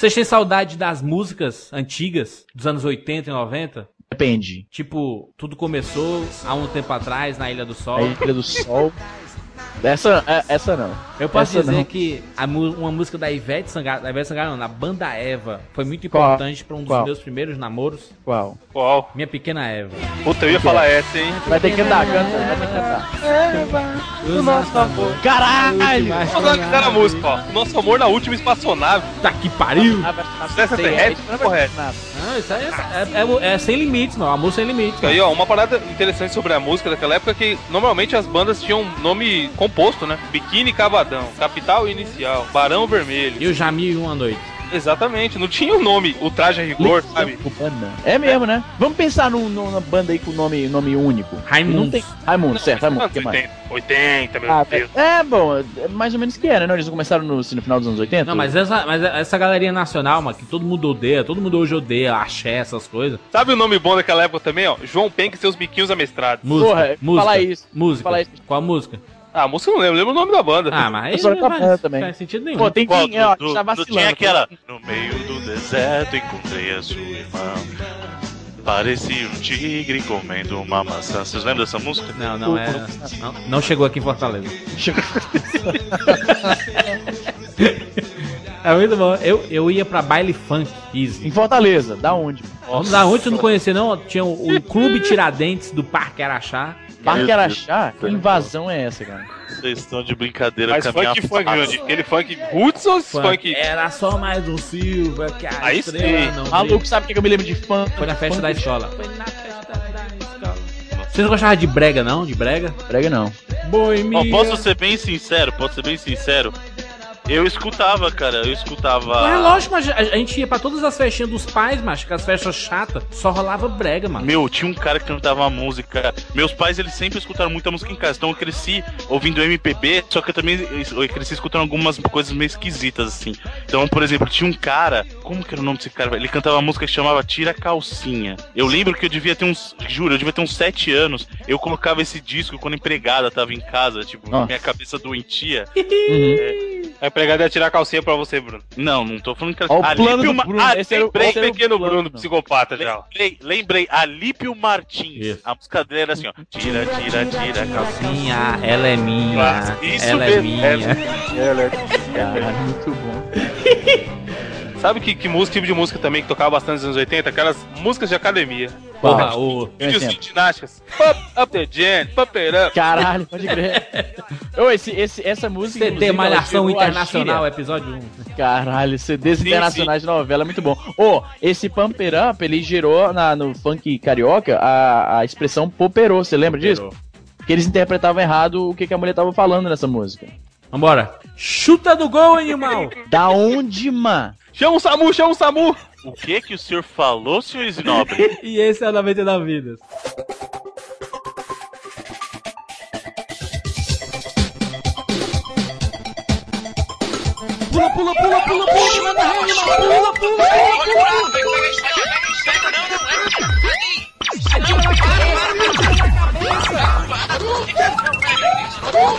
Vocês têm saudade das músicas antigas, dos anos 80 e 90? Depende. Tipo, tudo começou há um tempo atrás na Ilha do Sol. A Ilha do Sol. Essa, é, essa não. Eu posso Essa dizer não. que a uma música da Ivete Sangalo, da Ivete Sangalo não, da banda Eva, foi muito importante pra um dos Qual? meus primeiros namoros. Qual? Qual? Minha pequena Eva. Puta, eu ia falar essa, hein? Vai ter que cantar, canta, vai ter que cantar. O nosso amor. Caralho! Vamos falar que era a música, ó. Nosso amor na última espaçonave. Tá que pariu! Essa terrestre, não correto. Não, isso aí é, é- é- é sem limites, mano. Amor sem limites. Aí, ó, uma parada interessante sobre a música daquela época é que normalmente as bandas tinham nome composto, né? Biquíni Cavadão, Capital Inicial, Barão Vermelho. E o Jamil e uma noite. Exatamente, não tinha o nome, o traje a rigor, sabe? É mesmo, né? Vamos pensar num- numa banda aí com nome, nome único. Raimundos. Não tem... Raimundo, certo, Raimundo. O que mais? 80, 80, meu Ah, Deus. é, bom, é mais ou menos que era, né? Eles começaram no, no final dos anos 80? Não, mas essa, mas essa galeria nacional, mano, que todo mundo odeia, todo mundo hoje odeia, axé, essas coisas. Sabe o nome bom daquela época também, ó? João Penck e seus biquinhos amestrados. Música. Porra, música. fala isso. Música. Fala isso. Qual a música? Ah, a música eu não lembro, eu lembro o nome da banda. Ah, mas Eu não da faz, também. faz sentido nenhum. Pô, tem Qual? que. Ó, Do- tá do- vacilando. tinha aquela. No meio do deserto encontrei a sua irmã. Parecia um tigre comendo uma maçã. Vocês lembram dessa música? Não, não é. Não, não chegou aqui em Fortaleza. É muito bom. Eu, eu ia pra baile funk, easy. Em Fortaleza, da onde? Vamos lá, onde tu não conhecia, não? Tinha o, o Clube Tiradentes do Parque Araxá. Parque Araxá? Que invasão é essa, cara? Vocês estão de brincadeira Mas com a minha funk, funk, face. grande. Aquele funk roots ou esse Funk. funk? Era só mais um Silva que a Aí estrela sim. não Maluco, sabe o que eu me lembro de funk? Foi na festa Funk da escola. Foi na festa da escola. Vocês não gostavam de brega, não? De brega? Brega não. Boi, Ó, posso ser bem sincero? Posso ser bem sincero? Eu escutava, cara. Eu escutava. É lógico, mas a, gente ia pra todas as festinhas dos pais, macho, que as festas chatas, só rolava brega, mano. Meu, tinha um cara que cantava uma música. Meus pais, eles sempre escutaram muita música em casa. Então eu cresci ouvindo MPB, só que eu também eu cresci escutando algumas coisas meio esquisitas, assim. Então, por exemplo, tinha um cara. Como que era o nome desse cara? Ele cantava uma música que chamava Tira a Calcinha. Eu lembro que eu devia ter uns. Juro, eu devia ter uns 7 anos. Eu colocava esse disco quando a empregada tava em casa, tipo, Nossa. minha cabeça doentia. Uhum. A empregada ia tirar a calcinha pra você, Bruno. Não, não tô falando que Ó, o Alípio plano do Ma- Bruno. Ah, Esse o- lembrei, era o Pequeno plano. Bruno, psicopata já. Lembrei, lembrei, Alípio Martins. Isso. A música dele era assim, ó. Tira, tira, tira a calcinha. Minha, ela é minha. Isso ela é mesmo, minha. Cara, muito bom. Sabe que, que música, tipo de música também que tocava bastante nos anos 80? Aquelas músicas de academia. Porra, o. Exemplo. de ginásticas. Pump up the jam, pump it up. Caralho, pode crer. Ô, esse, esse, essa música. CD Malhação Internacional, episódio 1. Caralho, CDs Sim, internacionais de novela, muito bom. Ô, esse Pumper Up, ele gerou na, no funk carioca a, a expressão poperô, você lembra disso? Que eles interpretavam errado o que, que a mulher tava falando nessa música. Vambora. Chuta do gol, animal! Da onde, man? Chama o Samu, chama o Samu. O que que o senhor falou, senhor Snobre? E esse é o 99 Vidas. Pula, pula, pula, pula, pula,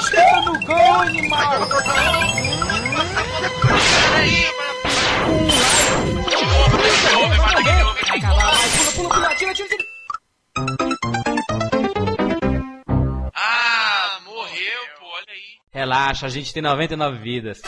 ré, animal, pula, pula, pula, pula. Ah, morreu, pô, olha aí. Relaxa, a gente tem 99 vidas.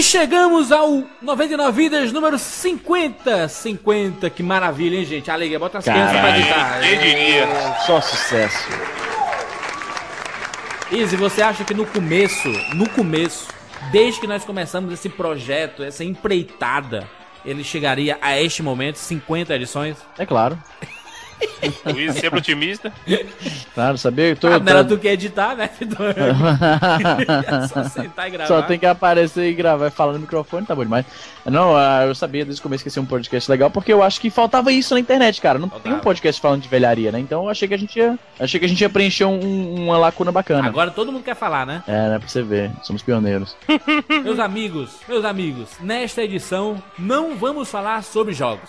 E chegamos ao 99 Vidas número 50. 50, que maravilha, hein, gente? Alegria, bota as crianças pra Caralho. editar. Quem diria? Só sucesso. Izzy, você acha que no começo, no começo, desde que nós começamos esse projeto, essa empreitada, ele chegaria a este momento, 50 edições? É claro. Luiz sempre otimista. Claro, sabia? Eu tô, Ah, eu não era tu que ia editar, né? É só sentar e gravar. Só tem que aparecer e gravar falando no microfone, tá bom demais. Não, ah, eu sabia desde o começo que ia ser um podcast legal, porque eu acho que faltava isso na internet, cara. Não tem um Faltava. podcast falando de velharia, né? Então eu achei que a gente ia. Achei que a gente ia preencher um- uma lacuna bacana. Agora todo mundo quer falar, né? É, né? Pra você ver. Somos pioneiros. Meus amigos, meus amigos, nesta edição não vamos falar sobre jogos.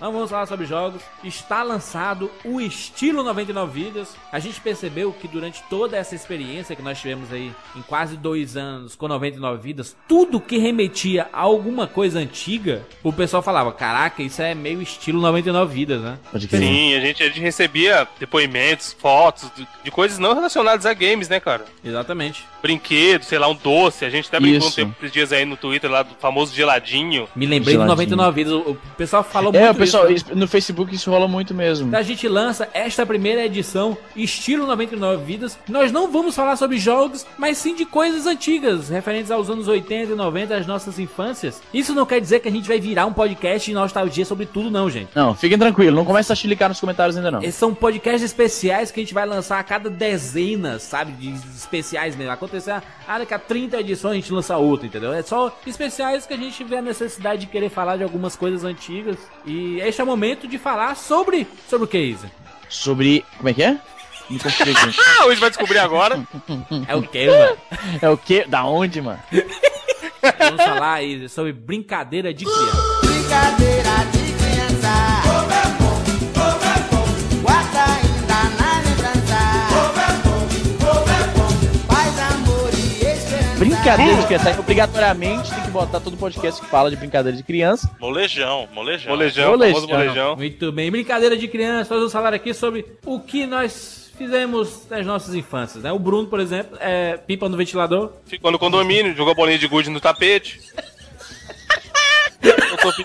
Vamos falar sobre jogos. Está lançado o estilo 99 vidas. A gente percebeu que durante toda essa experiência que nós tivemos aí em quase dois anos com 99 vidas, tudo que remetia a alguma coisa antiga, o pessoal falava: Caraca, isso é meio estilo 99 vidas, né? Sim, a gente, a gente recebia depoimentos, fotos de, de coisas não relacionadas a games, né, cara? Exatamente. Brinquedo, sei lá, um doce. A gente até brincou um tempo esses dias aí no Twitter lá do famoso geladinho. Me lembrei do Geladinho. 99 vidas. O pessoal falou É, muito pessoal, no Facebook isso rola muito mesmo. A gente lança esta primeira edição, estilo 99 vidas. Nós não vamos falar sobre jogos, mas sim de coisas antigas, referentes aos anos 80 e 90, as nossas infâncias. Isso não quer dizer que a gente vai virar um podcast de nostalgia sobre tudo, não, gente. Não, fiquem tranquilos, não começa a chilicar nos comentários ainda não. Esses são podcasts especiais que a gente vai lançar a cada dezenas, sabe? De especiais mesmo. Acontecer, ah, a 30 edições a gente lança outro, entendeu? É só especiais que a gente vê a necessidade de querer falar de algumas coisas antigas. E este é o momento de falar sobre. Sobre o que, Isa? Sobre. Como é que é? Me confundi aqui. Ah, hoje vai descobrir agora. É o que, mano? É o quê? Da onde, mano? Vamos falar aí sobre brincadeira de criança. Brincadeira de Brincadeira de criança. Obrigatoriamente tem que botar todo podcast que fala de brincadeira de criança. Molejão, molejão. Molejão, Molejão. molejão. Muito bem, brincadeira de criança. Nós vamos falar aqui sobre o que nós fizemos nas nossas infâncias, né? O Bruno, por exemplo, é pipa no ventilador. Ficou no condomínio, jogou bolinha de gude no tapete. Soltou pi-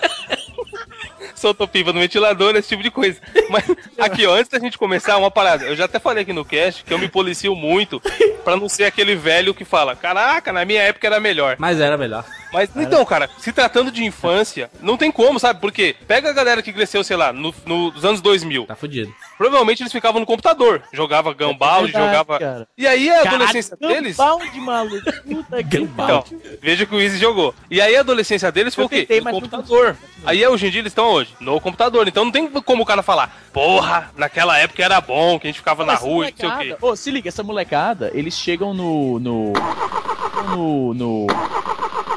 Soltou pipa no ventilador, esse tipo de coisa. Mas aqui, ó, antes da gente começar, uma parada. Eu já até falei aqui no cast que eu me policio muito pra não ser aquele velho que fala: Caraca, na minha época era melhor. Mas era melhor. Mas então, cara, se tratando de infância, não tem como, sabe? Porque pega a galera que cresceu, sei lá, no- no- nos anos 2000. Tá fudido. Provavelmente eles ficavam no computador. Jogava Gambald, É verdade, jogava. cara. E aí a adolescência deles. Balde, maluco. Puta que. Então, veja que o Easy jogou. E aí a adolescência deles foi Eu o quê? tentei, No computador. Aí hoje em dia eles estão hoje? No computador. Então não tem como o cara falar, porra, naquela época era bom, que a gente ficava na rua e não sei o molecada- quê. Ô, se liga, essa molecada, eles chegam no. no. no. no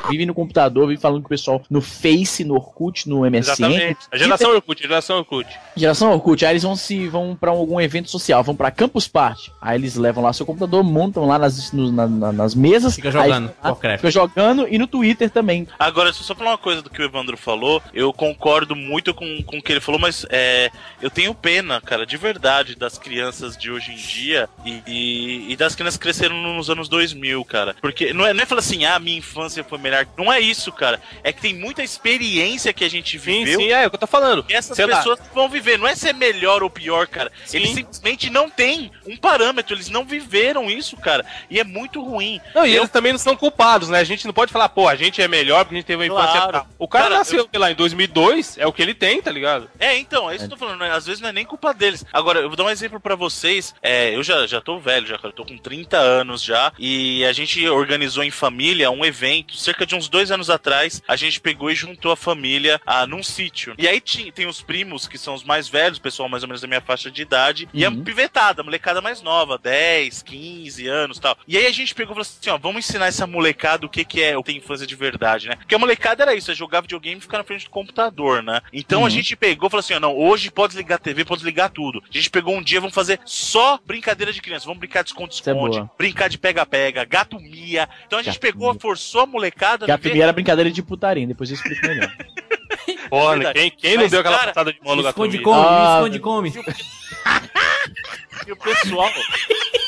vivem no computador, vivem falando com o pessoal no Face, no Orkut, no MSN. Exatamente. A geração Orkut, a geração Orkut. Geração Orkut, aí eles vão se vão para algum evento social, vão pra Campus Party. Aí eles levam lá seu computador, montam lá nas, no- na- na- nas mesas. Fica jogando aí, Warcraft. Fica jogando e no Twitter também. Agora, se eu só falar uma coisa do que o Evandro falou, eu concordo muito com, com o que ele falou, mas é, eu tenho pena, cara, de verdade, das crianças de hoje em dia e, e, e das crianças que cresceram nos anos 2000, cara. Porque não é, não é falar assim, ah, minha infância foi melhor. Não é isso, cara. É que tem muita experiência que a gente Sim, viveu. sim, é, é o que eu tô falando. E essas Sei lá, pessoas vão viver, não é ser melhor ou pior, cara. Sim. Eles simplesmente não têm um parâmetro, eles não viveram isso, cara. E é muito ruim. Não, e Eu- eles também não são culpados, né? A gente não pode falar, pô, a gente é melhor porque a gente teve uma infância Claro. tal. O cara, Cara, nasceu, sei lá, em 2002, é o que ele tem, tá ligado? É, então, é isso que eu tô falando. né? Às vezes não é nem culpa deles. Agora, eu vou dar um exemplo pra vocês. É, eu já, já tô velho, já, cara. Eu tô com 30 anos já. E a gente organizou em família um evento, cerca de uns dois anos atrás. A gente pegou e juntou a família ah, num sítio. E aí ti- tem os primos, que são os mais velhos, o pessoal mais ou menos da minha faixa de idade. E a Uhum. pivetada, a molecada mais nova, 10, 15 anos tal. E aí a gente pegou e falou assim: ó, vamos ensinar essa molecada o que, que é ter infância de verdade, né? Porque a molecada era isso, é jogar videogame e ficar na frente do computador, né? Então a Uhum. gente pegou e falou assim: ó, não, hoje pode desligar a TV, pode desligar tudo. A gente pegou um dia, vamos fazer só brincadeira de criança. Vamos brincar de é esconde-esconde, boa. brincar de pega-pega, gato mia. Então a gente Gato pegou, mia. forçou a molecada Que a primeira brincadeira de putaria, depois eu explico melhor. Porra, quem, quem não Mas, deu aquela cara, passada de mão no gato Esconde come, Ah, esconde come. E o pessoal.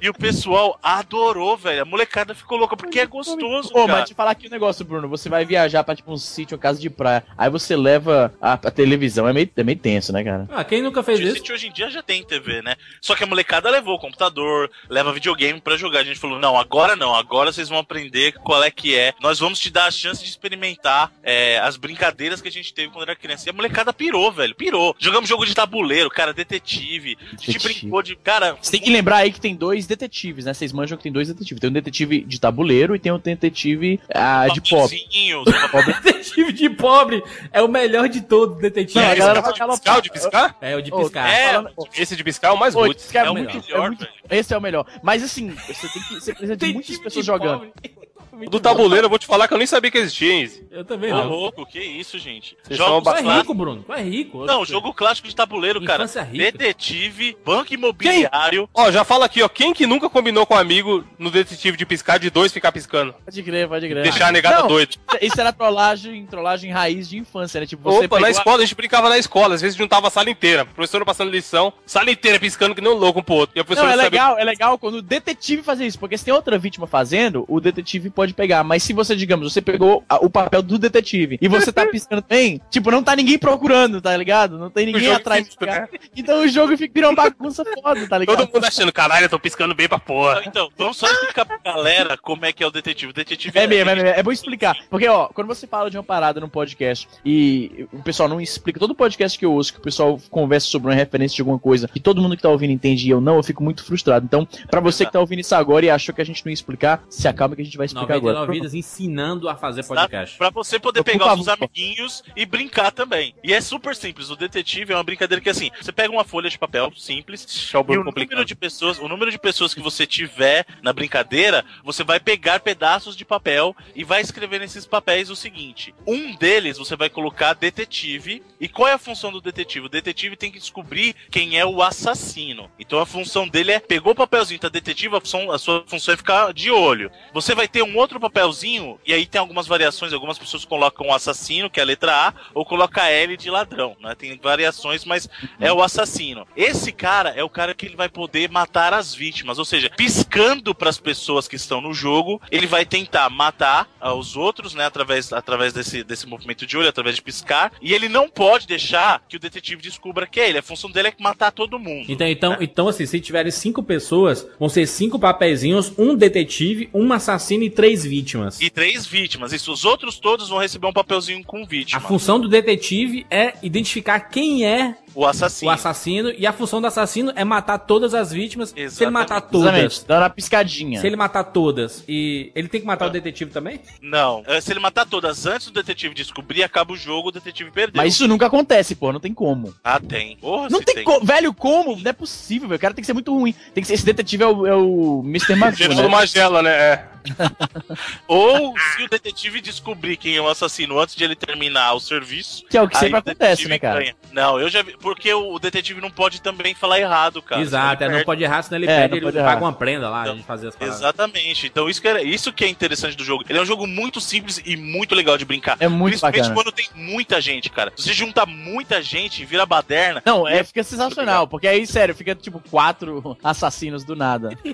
E o pessoal adorou, velho. A molecada ficou louca, porque é gostoso, Ô, cara. mas te falar aqui um negócio, Bruno. Você vai viajar pra tipo um sítio, uma casa de praia. Aí você leva a, a televisão. É meio, é meio tenso, né, cara? Ah, quem nunca fez O isso? Hoje em dia já tem TV, né? Só que a molecada levou o computador, leva videogame pra jogar. A gente falou, não, agora não, agora vocês vão aprender qual é que é. Nós vamos te dar a chance de experimentar é, as brincadeiras que a gente teve quando era criança. E a molecada pirou, velho, pirou. Jogamos jogo de tabuleiro, cara, detetive. A gente Detetive. brincou de. Cara, Você tem que lembrar aí que tem dois detetives, né? Vocês manjam que tem dois detetives. Tem um detetive de tabuleiro e tem um detetive ah, de pobre. papinzinhos, Detetive de pobre é o melhor de todos, detetive. Não, a galera de piscar, o de piscar? É o de piscar. É, falando- Esse de piscar é o mais roots. esse cara É é o muito, melhor, é muito-. Esse é o melhor. Mas assim, você tem que. Você precisa de muitas pessoas de jogando. pobre. Do tabuleiro, eu vou te falar que eu nem sabia que existia, hein? Izzy. Eu também Ô, não. louco, que isso, gente? Vocês Jogos são Tu é rico, Bruno. Tu é rico. Não, jogo clássico de tabuleiro, cara. Rica. Detetive, banco imobiliário. Ó, já fala aqui, ó. Quem que nunca combinou com um amigo no detetive de piscar de dois ficar piscando? Pode crer, pode crer. Deixar a negada Não, doida. Isso era trollagem, trollagem raiz de infância, né? Tipo, você Opa, na pegou escola, a gente brincava na escola. Às vezes juntava a sala inteira. A professora passando lição, sala inteira piscando que nem um louco um pro outro. E a Não, professora é sabia- legal, é legal quando o detetive fazer isso, porque se tem outra vítima fazendo, o detetive pode pegar. Mas se você, digamos, você pegou a- o papel do detetive e você tá piscando bem, tipo, não tá ninguém procurando, tá ligado? Não tem ninguém atrás. infinito, de cara. né? Então o jogo fica virando uma bagunça foda, tá ligado? Todo mundo achando, caralho, eu tô piscando bem pra porra. Então, vamos só explicar pra galera como é que é o detetive. O detetive É mesmo, é mesmo. É bom explicar. Porque, ó, quando você fala de uma parada num podcast e o pessoal não explica, todo podcast que eu ouço, que o pessoal conversa sobre uma referência de alguma coisa e todo mundo que tá ouvindo entende e eu não, eu fico muito frustrado. Então, pra você que tá ouvindo isso agora e achou que a gente não ia explicar, se acalma que a gente vai explicar 99 agora. vidas ensinando a fazer Tá? podcast. Pra você poder pegar os amiguinhos e brincar também. E é super simples. O detetive é uma brincadeira que assim, você pega uma folha de papel simples o e o número complicado. de pessoas, o número de pessoas que você tiver na brincadeira, você vai pegar pedaços de papel e vai escrever nesses papéis o seguinte: um deles você vai colocar detetive. E qual é a função do detetive? O detetive tem que descobrir quem é o assassino. Então a função dele é pegou o papelzinho, tá detetive, a, função- a sua função é ficar de olho. Você vai ter um outro papelzinho e aí tem algumas variações, algumas pessoas colocam o assassino, que é a letra A, ou coloca L de ladrão, né? Tem variações, mas é o assassino. Esse cara é o cara que ele vai poder matar as vítimas, ou seja, piscando para as pessoas que estão no jogo, ele vai tentar matar ah, os outros, né, através, através desse, desse movimento de olho, através de piscar, e ele não pode deixar que o detetive descubra que é ele. A função dele é matar todo mundo. Então, então, né? então, assim, se tiverem cinco pessoas, vão ser cinco papeizinhos, um detetive, um assassino e três vítimas. E três vítimas. Isso, os outros todos vão receber um papelzinho com A vítima. função do detetive é identificar quem é O assassino. o assassino e a função do assassino é matar todas as vítimas. Se ele Exatamente. matar todas, Exatamente, dá uma piscadinha. se ele matar todas e ele tem que matar o detetive também? Não. Eh, Se ele matar todas antes do detetive descobrir, acaba o jogo, o detetive perdeu. Mas isso nunca acontece, pô, não tem como. Ah, tem. Porra, Não se tem, como, velho, como? Não é possível, velho. O cara tem que ser muito ruim. Tem que ser, esse detetive é o, é o Mr. Magoo, né? Magela, né? É. Ou se o detetive descobrir quem é o assassino antes de ele terminar o serviço. Que é o que sempre acontece, né, cara? ganha. Não, eu já vi. Porque o detetive não pode também falar errado, cara. Exato, é, ele não perde. pode errar, senão ele É, perde, não ele paga uma prenda lá, a Então, gente fazer as paradas. Exatamente. Então isso que, é, isso que é interessante do jogo. Ele é um jogo muito simples e muito legal de brincar. É muito Principalmente bacana. quando tem muita gente, cara. Se você junta muita gente e vira baderna. Não, é, fica sensacional, porque aí, sério, fica tipo quatro assassinos do nada.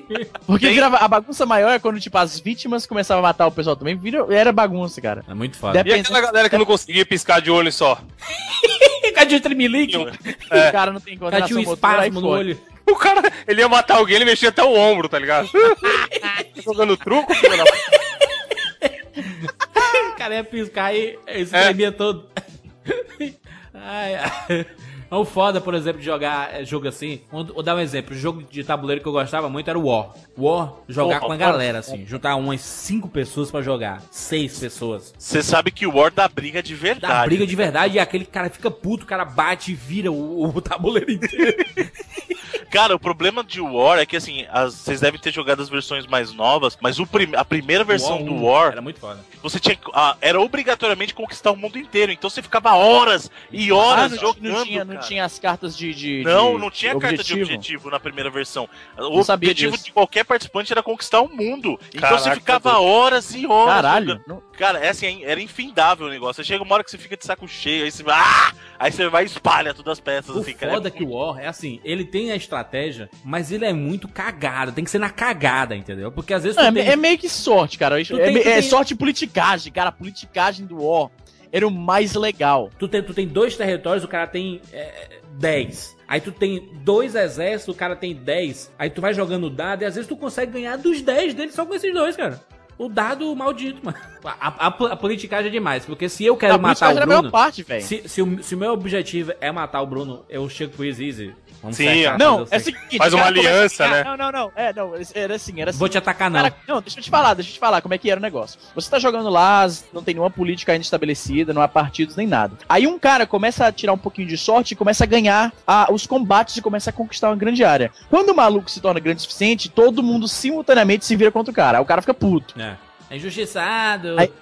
Porque Tem- vira, a bagunça maior é quando, tipo, as vítimas começavam a matar o pessoal também, vira, era bagunça, cara. É muito foda. E Depende- aquela galera que não conseguia piscar de olho só? Cadê o tremelique? O cara não tem Cadê um motora, aí espasmo no olho? O cara, ele ia matar alguém, ele mexia até o ombro, tá ligado? Jogando truco, filho da O cara ia piscar e e se É. tremia todo. ai, ai. É o foda, por exemplo, de jogar é, jogo assim. Vou dar um exemplo. O jogo de tabuleiro que eu gostava muito era o War. War, jogar com a galera, assim. Juntar umas cinco pessoas pra jogar. Seis pessoas. Você sabe que o War dá briga de Dá verdade. briga de verdade e aquele cara fica puto, o cara bate e vira o, o tabuleiro inteiro. Cara, o problema de War é que assim, as- vocês devem ter jogado as versões mais novas, mas o prim- a primeira versão War do 1 War, Era muito foda. você tinha que- ah, era obrigatoriamente conquistar o mundo inteiro. Então você ficava horas e Ah, horas não, jogando. não, tinha, não cara. tinha as cartas de. de Não, de não tinha carta de objetivo na primeira versão. O Não sabia objetivo disso. de qualquer participante era conquistar o mundo. Então Caraca, você ficava horas e horas. Caralho. jogando. Não, Cara, é assim, era infindável o negócio. Chega uma hora que você fica de saco cheio, aí você vai. Ah! Aí você vai e espalha todas as peças, O assim, cara. foda é que o War é assim, ele tem a estratégia, mas ele é muito cagado, tem que ser na cagada, entendeu? Porque às vezes tu Não, é, tem- é meio que sorte, cara. É, Tu tem- é tem- sorte e politicagem, cara. A politicagem do War era o mais legal. Tu tem, tu tem dois territórios, o cara tem é, 10. Aí tu tem dois exércitos, o cara tem 10. Aí tu vai jogando o dado e às vezes tu consegue ganhar dos 10 dele só com esses dois, cara. O dado maldito, mano. A, a, a politicagem é demais, porque se eu quero a matar o melhor Bruno. parte, velho. Se, se, o, se o meu objetivo é matar o Bruno, eu chego pro Easy. Vamos Sim, cercar, Não, é o seguinte. Faz uma aliança, né? Não, não, não. É, não, era assim, era assim. Vou te atacar, não. Cara, não, deixa eu te falar, deixa eu te falar como é que era o negócio. Você tá jogando lá, não tem nenhuma política ainda estabelecida, não há partidos nem nada. Aí um cara começa a tirar um pouquinho de sorte e começa a ganhar a- os combates e começa a conquistar uma grande área. Quando o maluco se torna grande o suficiente, todo mundo simultaneamente se vira contra o cara. Aí o cara fica puto. É. É injustiçado. Aí-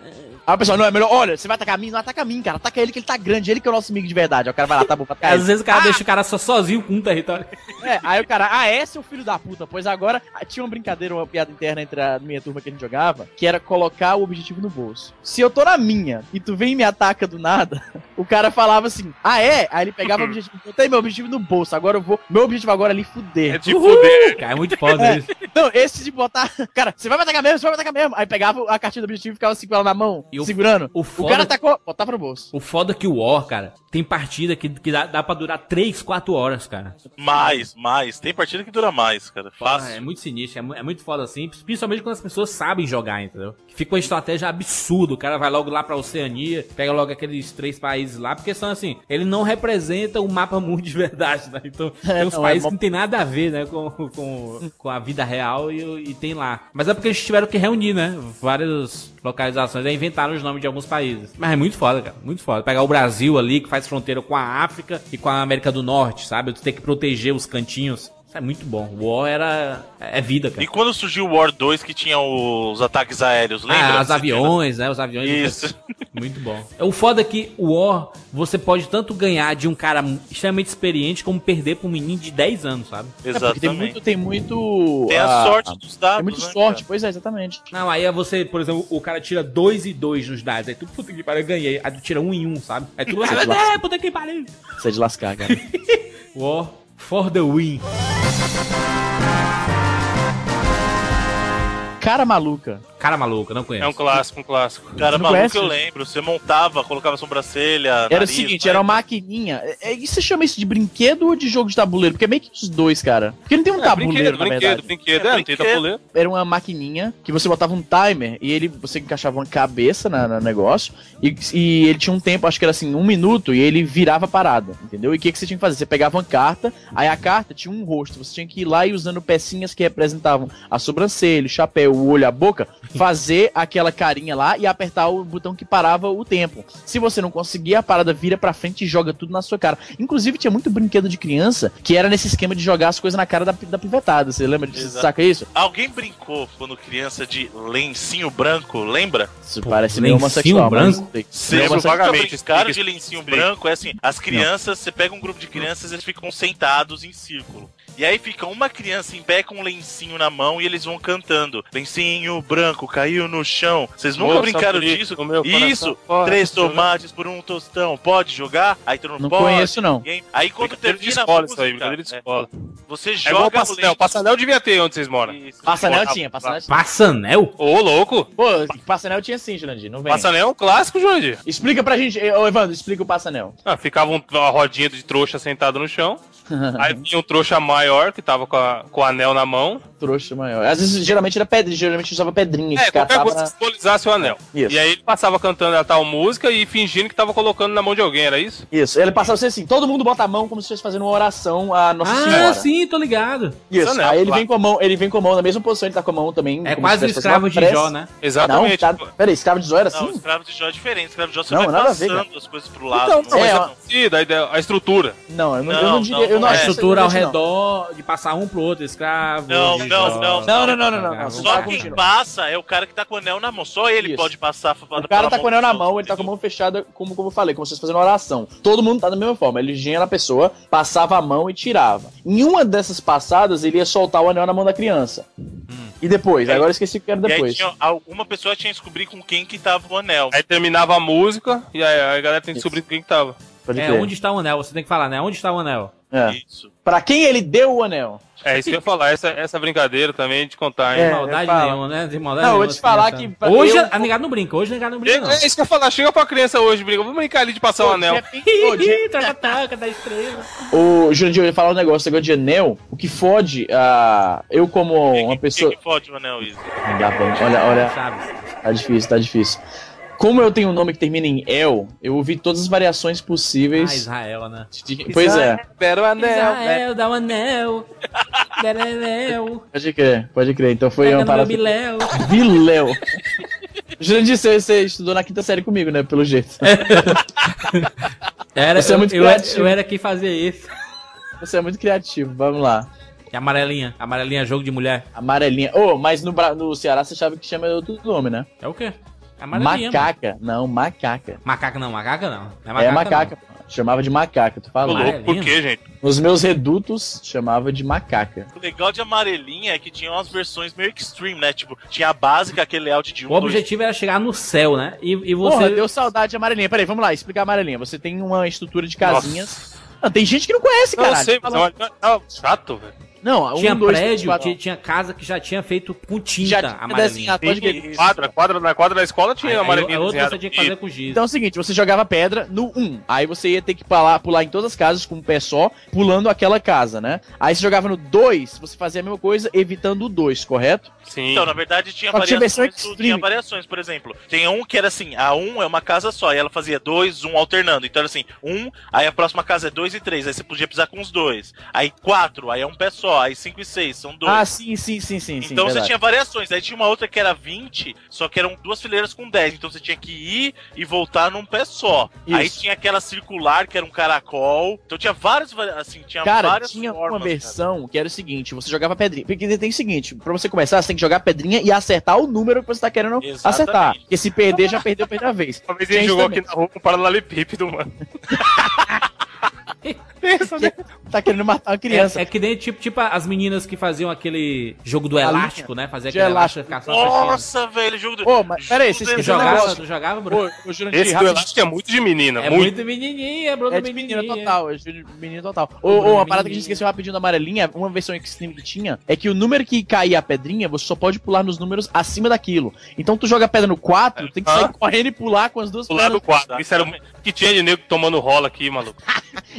Aí o pessoal, não, é melhor, olha, você vai atacar a mim? Não ataca a mim, cara. Ataca ele que ele tá grande, ele que é o nosso amigo de verdade. Aí o cara vai lá, tá bom, pra atacar Às vezes o cara deixa o cara só sozinho com um território. É, aí o cara, ah, é seu filho da puta. Pois agora, ah, tinha uma brincadeira, uma piada interna entre a minha turma que a gente jogava, que era colocar o objetivo no bolso. Se eu tô na minha e tu vem e me ataca do nada, o cara falava assim, ah, é? Aí ele pegava o objetivo, botei meu objetivo no bolso, agora eu vou, meu objetivo agora é ali fuder. É de fuder. Cara, é muito foda isso. Não, esse de botar, cara, você vai me atacar mesmo, você vai me atacar mesmo. Aí pegava a cartinha do objetivo e ficava assim com ela na mão, E o- segurando. o O, cara atacou, botava no bolso. O foda é que o War, cara, tem partida que, que dá, dá pra durar 3, 4 horas, cara. Mais, mais. Tem partida que dura mais, cara. Fácil. é muito sinistro, é, é muito foda assim, principalmente quando as pessoas sabem jogar, entendeu? Fica uma estratégia absurda, o cara vai logo lá pra Oceania, pega logo aqueles três países lá, porque são assim, ele não representa o mapa mundo de verdade, né? Então, tem uns não, é países mó- que não tem nada a ver, né, com, com, com a vida real e, e tem lá. Mas é porque eles tiveram que reunir, né, várias localizações, aí inventaram os nomes de alguns países. Mas é muito foda, cara, muito foda. Pegar o Brasil ali, que faz fronteira com a África e com a América do Norte, sabe? Tu tem que proteger os cantinhos. Isso é muito bom. O War era. É vida, cara. E quando surgiu o War 2 que tinha os ataques aéreos, lembra? Ah, os aviões, né? Os aviões. Isso. Muito bom. O foda é que o War, você pode tanto ganhar de um cara extremamente experiente, como perder pra um menino de 10 anos, sabe? É, porque tem Exatamente. muito, tem muito... Tem a ah, sorte dos dados, Tem muita né, sorte, cara? pois é, exatamente. Não, aí é você, por exemplo, o cara tira 2 e 2 nos dados. Aí tu, puta que pariu, eu ganhei. Aí tu tira 1 um em 1, um, sabe? Aí tu, Você ah, é, puta que pariu. Isso é de lascar, cara. War for the win. Cara maluca. Cara maluco, não conheço. É um clássico, um clássico. Cara, Não maluco conhece? eu lembro. Você montava, colocava sobrancelha. Era o nariz, seguinte, né? era uma maquininha. É, é, e você chama isso de brinquedo ou de jogo de tabuleiro? Porque é meio que os dois, cara. Porque não tem um É, tabuleiro, brinquedo, na brinquedo, verdade. brinquedo. É, É, não tem brinquedo. tabuleiro. Era uma maquininha que você botava um timer e ele você encaixava uma cabeça na, no negócio e, e ele tinha um tempo, acho que era assim, um minuto, e ele virava a parada, entendeu? E o que, que você tinha que fazer? Você pegava uma carta, aí a carta tinha um rosto, você tinha que ir lá e usando pecinhas que representavam a sobrancelha, o chapéu, o olho, a boca, fazer aquela carinha lá e apertar o botão que parava o tempo. Se você não conseguir, a parada vira pra frente e joga tudo na sua cara. Inclusive, tinha muito brinquedo de criança que era nesse esquema de jogar as coisas na cara da, da pivetada. Você lembra disso? Saca isso? Alguém brincou quando criança de lencinho branco, lembra? Isso Pô, parece meio lencinho homossexual. mas branco? não vagamente, explica, de lencinho branco? É assim, as crianças, você pega um grupo de crianças, eles ficam sentados em círculo. E aí fica uma criança em pé com um lencinho na mão e eles vão cantando. Lencinho branco caiu no chão. Vocês nunca Moça brincaram disso? Isso! Três tomates por um tostão. Pode jogar? Aí todo mundo Não pode. conheço, não. Aí quando Brincadeira de termina a escola música, isso aí, de é, escola. você É igual joga o Passanel. lenço. Passanel devia ter onde vocês moram. Isso. Passanel tinha, Passanel tinha. Passanel? Ô, louco! Pô, Passanel tinha sim, Jurandir, não vem. Passanel é um clássico, Jordi. Explica pra gente, ô Evandro, explica o Passanel. Ah, ficava um- uma rodinha de trouxa sentado no chão. Aí vinha um trouxa maior que tava com, a- com o anel na mão. Trouxa maior. Às vezes, geralmente era pedra, geralmente usava pedrinha. É, que qualquer coisa que simbolizasse o anel. Isso. E aí ele passava cantando a tal música e fingindo que tava colocando na mão de alguém, era isso? Isso, ele passava assim, assim, todo mundo bota a mão como se estivesse fazendo uma oração à Nossa Ah, Senhora. sim, tô ligado. Isso, né? aí ele Claro. vem com a mão, ele vem com a mão na mesma posição, ele tá com a mão também. É quase o escravo de Jó, né? Não, Exatamente. tá, peraí, escravo de Jó era Não, assim? escravo de Jó é diferente. Escravo de Jó você Não, vai nada a ver, passando as coisas pro lado. Então, Não, mas É, é, ó. parecido, a, a estrutura. Não, eu não, eu Não, não diria, não, eu não não A é. acho estrutura ao não. redor de passar um pro outro, escravo. Não, de não, não, Não, não, não, não, não, não. Só quem passa é o cara que tá com o anel na mão. Só ele Isso. pode passar. O cara tá com o anel na mão, ele tá com a mão fechada, como, como eu falei, como fosse fazendo uma oração. Todo mundo tá da mesma forma. Ele vinha na pessoa, passava a mão e tirava. Em uma dessas passadas, ele ia soltar o anel na mão da criança. E depois? É. Agora eu esqueci o que era E aí depois. tinha, alguma pessoa tinha que descobrir com quem que tava o anel. Aí terminava a música e aí a galera tem que descobrir quem que tava. Pode É, crer. onde está o anel? Você tem que falar, né? Onde está o anel? É. Isso. Pra quem ele deu o anel? É isso que eu ia falar, essa, essa brincadeira também de contar, hein? É, De maldade fala. nenhuma, né? De maldade Não, eu vou te falar assim, que Hoje eu- a negado não brinca, hoje a negado não brinca, não. É isso que eu ia falar, chega pra criança hoje, brinca. Vamos brincar ali de passar o anel. Da estrela. Ô, Jurandir, eu ia falar um negócio agora de anel. O que fode a. Eu, como uma pessoa. Quem que fode o anel, Isa? Não dá pra- Olha, olha. Tá difícil, tá difícil. Como eu tenho um nome que termina em El, eu ouvi todas as variações Ah, pois. Israel, né? de- Pois é, Espera o anel. Israel, dá o anel. Dá o anel. pode crer, pode crer. Então foi meu parada. biléu. Viléu. Jurandir, você, você estudou na quinta série comigo, né? Pelo jeito. Era, Você é muito eu, eu, era, criativo. eu era quem fazia isso. Você é muito criativo, vamos lá. E amarelinha. Amarelinha, jogo de mulher. Amarelinha. Ô, mas no, no Ceará você achava que chama outro nome, né? É o quê? É. Macaca. Não, macaca. Macaca não, macaca não. Não é não. macaca. pô. Chamava de macaca, tu fala. Amarelinha. louco, por quê, gente? Nos meus redutos, chamava de macaca. O legal de amarelinha é que tinha umas versões meio extreme, né? Tipo, tinha a básica, aquele layout de um, O objetivo era chegar no céu, né? E, e você. Porra, deu saudade de amarelinha. Peraí, vamos lá, explicar a amarelinha. Você tem uma estrutura de casinhas. Não, tem gente que não conhece, Não, cara. eu sei, mas Fala- é uma- é chato, velho. Não, Tinha um, dois, três, prédio, quatro. tinha, tinha casa que já tinha feito com tinta Já tinha amarelinha. desenhado, pode crer. Sim, Quadra, quadra, na quadra da escola tinha Aí, aí, amarelinha a outra você tinha que fazer com giz. Então é o seguinte, você jogava pedra no 1. Aí você ia ter que pular, pular em todas as casas com um pé só, pulando aquela casa, né? Aí você jogava no 2, você fazia a mesma coisa, evitando o 2, correto? Sim. Então, na verdade, tinha tinha variações. do- extreme. Tinha variações, por exemplo. Tem um que era assim, a um é uma casa só, e ela fazia dois, um alternando. Então era assim, um, aí a próxima casa é dois e três, aí você podia pisar com os dois. Aí quatro, aí é um pé só, aí cinco e seis, são dois. Ah, sim, sim, sim, sim. sim Então você verdade. tinha variações. Aí tinha uma outra que era 20, só que eram duas fileiras com 10. Então você tinha que ir e voltar num pé só. Isso. Aí tinha aquela circular, que era um caracol. Então tinha várias assim, tinha Cara, várias tinha formas, uma cara. versão que era o seguinte: você jogava pedrinha. Porque tem o seguinte: pra você começar, você tem que jogar pedrinha e acertar o número que você tá querendo Exatamente. acertar. Porque se perder, já perdeu a primeira vez. Uma vez Tinha ele jogou também. aqui na rua com um paralelepípedo, mano. Pensa, né? Tá querendo matar uma criança. É, é que nem tipo, tipo as meninas que faziam aquele jogo do elástico, né? Fazia aquele elástico. elástico ficar só assistindo. Nossa, velho, jogo do. Ô, mas peraí, você Jogo Tu esqueceu um jogava, tu jogava, Bruno? Ô, ô, Jurandir, Esse do elástico é muito de menina, É muito. muito menininha, Bruno É de menininha. menina total, é de menina total. Ô, Bruno, uma parada que a gente esqueceu rapidinho da amarelinha, uma versão extreme que tinha, é que o número que caía a pedrinha, você só pode pular nos números acima daquilo. Então tu joga a pedra no 4, tem que sair Hã? correndo e pular com as duas lado do pernas. quadro. Isso era o que tinha de nego tomando rola aqui, maluco.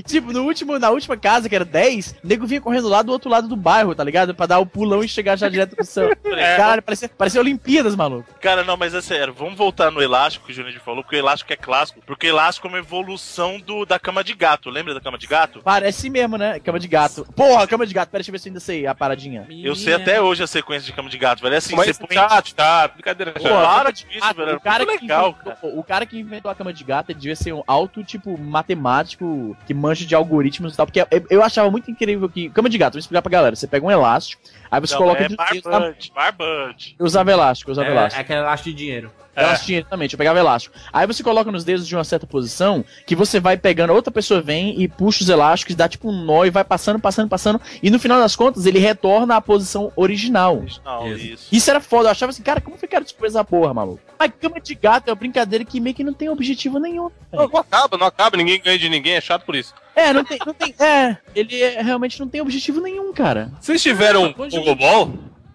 Tipo, no último, na última casa, que era 10, o nego vinha correndo lá do outro lado do bairro, tá ligado? Pra dar o pulão e chegar já direto pro céu. É. Caralho, parecia, parecia Olimpíadas, maluco. Cara, não, mas é sério, vamos voltar no elástico que o Júnior falou, porque o elástico é clássico. Porque o elástico é uma evolução do, da cama de gato. Lembra da cama de gato? Parece mesmo, né? Cama de gato. Porra, cama de gato. Pera, deixa eu ver se eu ainda sei a paradinha. Eu sei até hoje a sequência de cama de gato, velho. É assim, Mas você põe. chato, tá? Brincadeira Pô, chata. Para disso, velho. O, cara legal, inventou, cara. o cara que inventou a cama de gato ele devia ser um alto, tipo, matemático, que mancha de algoritmos e tal. Porque eu, eu achava muito incrível que. Cama de gato, vou explicar pra galera. Você pega um elástico, aí você Não, coloca é de barbante, barbante. Eu usava elástico, eu usava É, elástico. é aquele elástico de dinheiro. É. Elastinho, exatamente, eu pegava elástico. Aí você coloca nos dedos de uma certa posição que você vai pegando, outra pessoa vem e puxa os elásticos, dá tipo um nó e vai passando, passando, passando. E no final das contas ele retorna à posição original. Não, Isso. isso. Isso era foda, eu achava assim, cara, como foi que era descobrir essa porra, maluco? A cama de gato é uma brincadeira que meio que não tem objetivo nenhum. Não, não acaba, não acaba, ninguém ganha de ninguém, é chato por isso. É, não tem, não tem. É, ele é- realmente não tem objetivo nenhum, cara. Vocês tiveram um Poxa,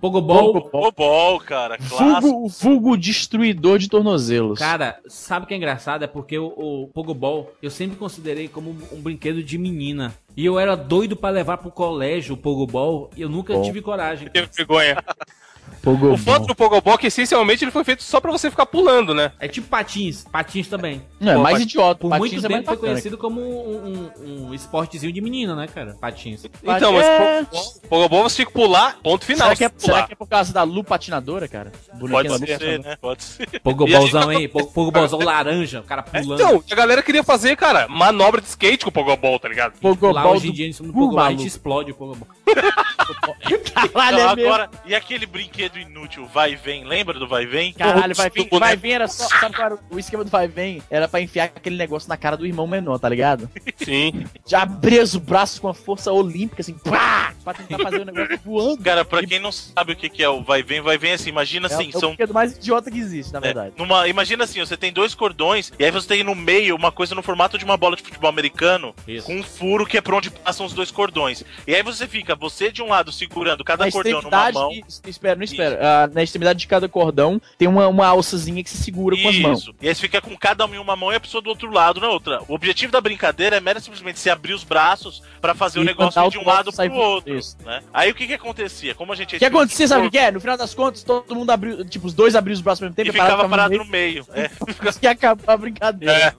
Pogobol? Pogobol. O bol, cara, clássico. Vulgo, vulgo destruidor de tornozelos. Cara, sabe o que é engraçado? É porque o, o Pogobol eu sempre considerei como um, um brinquedo de menina. E eu era doido pra levar pro colégio o Pogobol e eu nunca Bom. tive coragem. Teve vergonha. Pogobol. O foto do Pogobol é que essencialmente ele foi feito só pra você ficar pulando, né? É tipo patins, patins também. Não, é Pô, mais idiota. Por Patins muito é tempo foi bacana. conhecido como um, um, um esportezinho de menina, né, cara? Patins. Então, mas É. Pogobol, Pogobol você tinha que pular, ponto final. Será que, é, pular. será que é por causa da Lu patinadora, cara? Pode Bonequinha Lu ser, patinadora. né? Pode ser. Pogobolzão, hein? Po- Pogobolzão laranja, o cara É, pulando. Então, a galera queria fazer, cara, manobra de skate com o Pogobol, tá ligado? Lá Pogobol hoje em dia, em cima do cu, Pogobol, a gente explode o Pogobol. Caralho, é mesmo. agora, e aquele brinquedo inútil, vai e vem, lembra do vai e vem? Caralho, vai vir, boneco. vai vir era só. Sabe qual era o esquema do vai vem? Era pra enfiar aquele negócio na cara do irmão menor, tá ligado? Sim. Já abria os braços com a força olímpica, assim, pá! pra tentar fazer o negócio voando. Cara, pra quem não sabe o que, é o vai vem, vai vem assim, imagina assim, é, é o são brinquedo mais idiota que existe, na É, verdade. numa, imagina assim, você tem dois cordões e aí você tem no meio uma coisa no formato de uma bola de futebol americano Isso. com um furo que é por onde passam os dois cordões. E aí você fica, você de um lado segurando cada cordão numa mão. isso, espera, não espera. Na extremidade de cada cordão tem uma, uma alçazinha que se segura com as mãos. Isso. E aí você fica com cada um em uma mão e a pessoa do outro lado na outra. O objetivo da brincadeira é mera simplesmente você abrir os braços pra fazer o E negócio de um lado pro outro. isso. Né? Aí o que que acontecia? Como a gente O que acontecia, sabe o que é? No final das contas, todo mundo abriu, tipo, os dois abriam os braços ao mesmo tempo E ficava parado no no meio. É. meio, e acabou a brincadeira. É.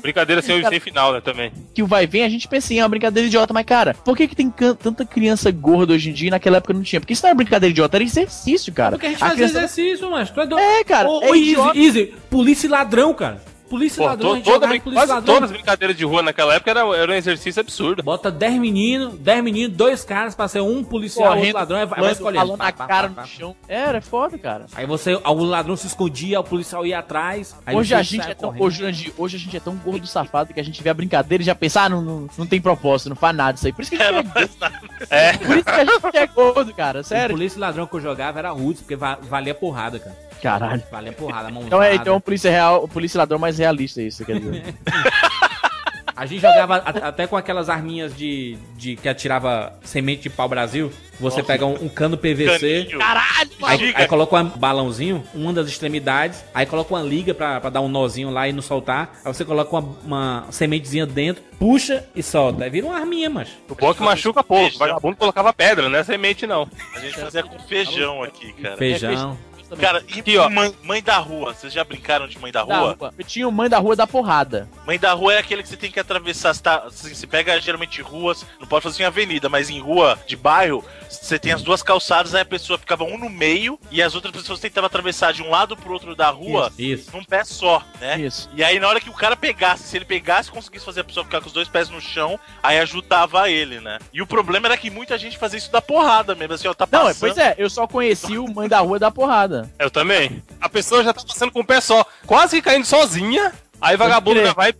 Brincadeira sem, sem final, né, também. Que o vai vem, a gente pensa em é uma brincadeira idiota, mas cara, por que que tem tanta criança gorda hoje em dia e naquela época não tinha? Porque isso não era brincadeira idiota, era exercício, cara. Porque a gente A fazia criança- exercício, mas tu é doido. É, cara, Ô, é ô. Easy, Easy, polícia e ladrão, cara. Polícia e Pô, a gente toda, polícia e quase ladrão. todas as brincadeiras de rua naquela época era, era um exercício absurdo. Bota 10 meninos, 10 meninos, dois caras pra ser um policial, outro ladrão, aí vai, vai escolhendo. falando pá, cara pá, pá. no chão. Era, é foda, cara. Aí você, o ladrão se escondia, o policial ia atrás. Aí Hoje a gente é tão, correndo. hoje, hoje a gente é tão gordo safado que a gente vê a brincadeira e já pensa, ah, não, não, não tem propósito, não faz nada isso aí. Por isso que a gente é, gordo. É. Por isso que a gente é gordo, cara. O Sério. polícia e ladrão que eu jogava era rude, porque va- valia porrada, cara. Caralho. Valia porrada, mãozada. Então é, então o polícia real, o polícia ladrão mais realista isso, quer dizer. A gente jogava a- até com aquelas arminhas de, de que atirava semente de pau Brasil. Você pega um, um cano PVC, Caninho. Caralho, aí, Giga. aí coloca um balãozinho, uma das extremidades, aí coloca uma liga pra, pra dar um nozinho lá e não soltar. Aí você coloca uma, uma sementezinha dentro, puxa e solta. Aí vira uma arminha, mas. O bom é que machuca pouco. O vagabundo colocava pedra, não é semente, não. A gente fazia com feijão aqui, cara. Feijão. Cara, e Aqui, ó. mãe, mãe da rua? Vocês já brincaram de mãe da Da rua? rua. Eu tinha o mãe da rua da porrada. Mãe da rua é aquele que você tem que atravessar. Você, tá, assim, você pega geralmente ruas, não pode fazer em avenida, mas em rua de bairro, você tem as duas calçadas, aí a pessoa ficava um no meio e as outras pessoas tentavam atravessar de um lado pro outro da rua Isso. num pé só, né? Isso. E aí, na hora que o cara pegasse, se ele pegasse e conseguisse fazer a pessoa ficar com os dois pés no chão, aí ajudava ele, né? E o problema era que muita gente fazia isso da porrada mesmo, assim, ó, tá Não, passando. pois é, eu só conheci o mãe da rua da porrada. Eu também. A pessoa já tá passando com o pé só, quase que caindo sozinha. Aí vagabundo já vai.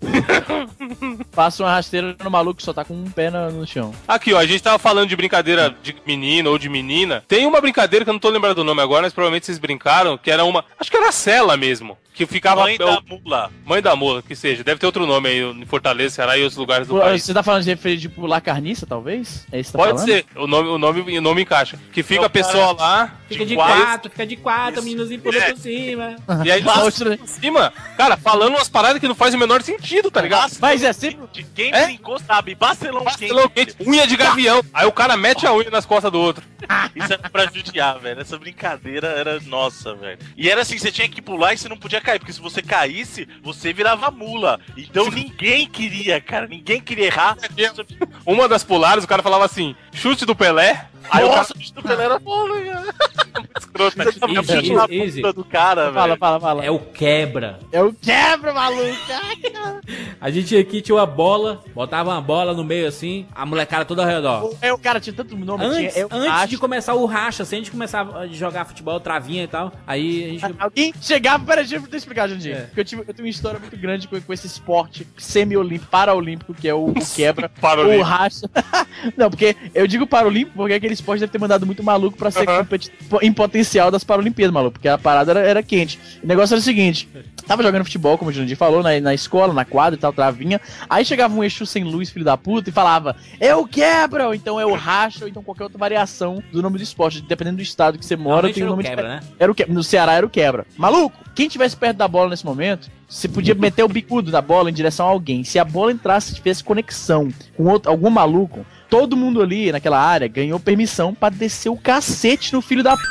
Passa uma rasteira no maluco que só tá com um pé no, no chão. Aqui, ó, a gente tava falando de brincadeira de menino ou de menina. Tem uma brincadeira que eu não tô lembrando do nome agora, mas provavelmente vocês brincaram, que era uma. Acho que era a cela mesmo. Que ficava. Mãe da mula. Mãe da mula, que seja. Deve ter outro nome aí em Fortaleza, Ceará e outros lugares do Pô, país. Você tá falando de referir de pular carniça, talvez? É isso que tá Pode falando? ser, o nome, o, nome, o nome encaixa. Que fica É a pessoa cara- lá, Fica de quatro. quatro, fica de quatro, meninozinho pulando É. por cima. e aí passa por cima, cara, falando umas paradas que não fazem o menor sentido, tá ligado? Mas é sempre. De quem É? brincou sabe, Barcelona Pastelão quente, unha de gavião. Aí o cara mete a unha nas costas do outro. Isso era pra judiar, velho. Essa brincadeira era nossa, velho. E era assim, você tinha que pular e você não podia cair, porque se você caísse, você virava mula. Então ninguém queria, cara. Ninguém queria errar. Uma das pulares, o cara falava assim: chute do Pelé. Aí o cara. Nossa, o bicho do Pelé era foda, cara. Muito escroto, né? Easy, a easy. bunda do cara, Fala, velho. fala, fala. É o quebra. É o quebra, maluco. A gente aqui tinha uma bola, botava uma bola no meio assim, a molecada toda ao redor. É o cara tinha tanto nome. Antes, tinha, é antes Racha. de começar o racha, assim, antes de começar a jogar futebol, travinha e tal, aí a gente. Alguém chegava, pera, deixa eu te explicar, Jandinho. É. Porque eu, tive, eu tenho uma história muito grande com, com esse esporte semi-olímpico, paraolímpico, que é o, o quebra, o racha. Não, porque eu digo paraolímpico porque aquele esporte deve ter mandado muito maluco pra ser competitivo em potencial das Paralimpíadas, maluco, porque a parada era, era quente. O negócio era o seguinte: tava jogando futebol, como o Jurandir falou, na, na escola, na quadra e tal, travinha. Aí chegava um eixo sem luz, filho da puta, e falava: É o quebra, ou então é o racha, ou então qualquer outra variação do nome do esporte, dependendo do estado que você mora, tem o era o nome de quebra, né? era o que... No Ceará era o quebra. Maluco, quem tivesse perto da bola nesse momento, você podia meter o bicudo da bola em direção a alguém. Se a bola entrasse e tivesse conexão com outro, algum maluco, todo mundo ali naquela área ganhou permissão pra descer o cacete no filho da p.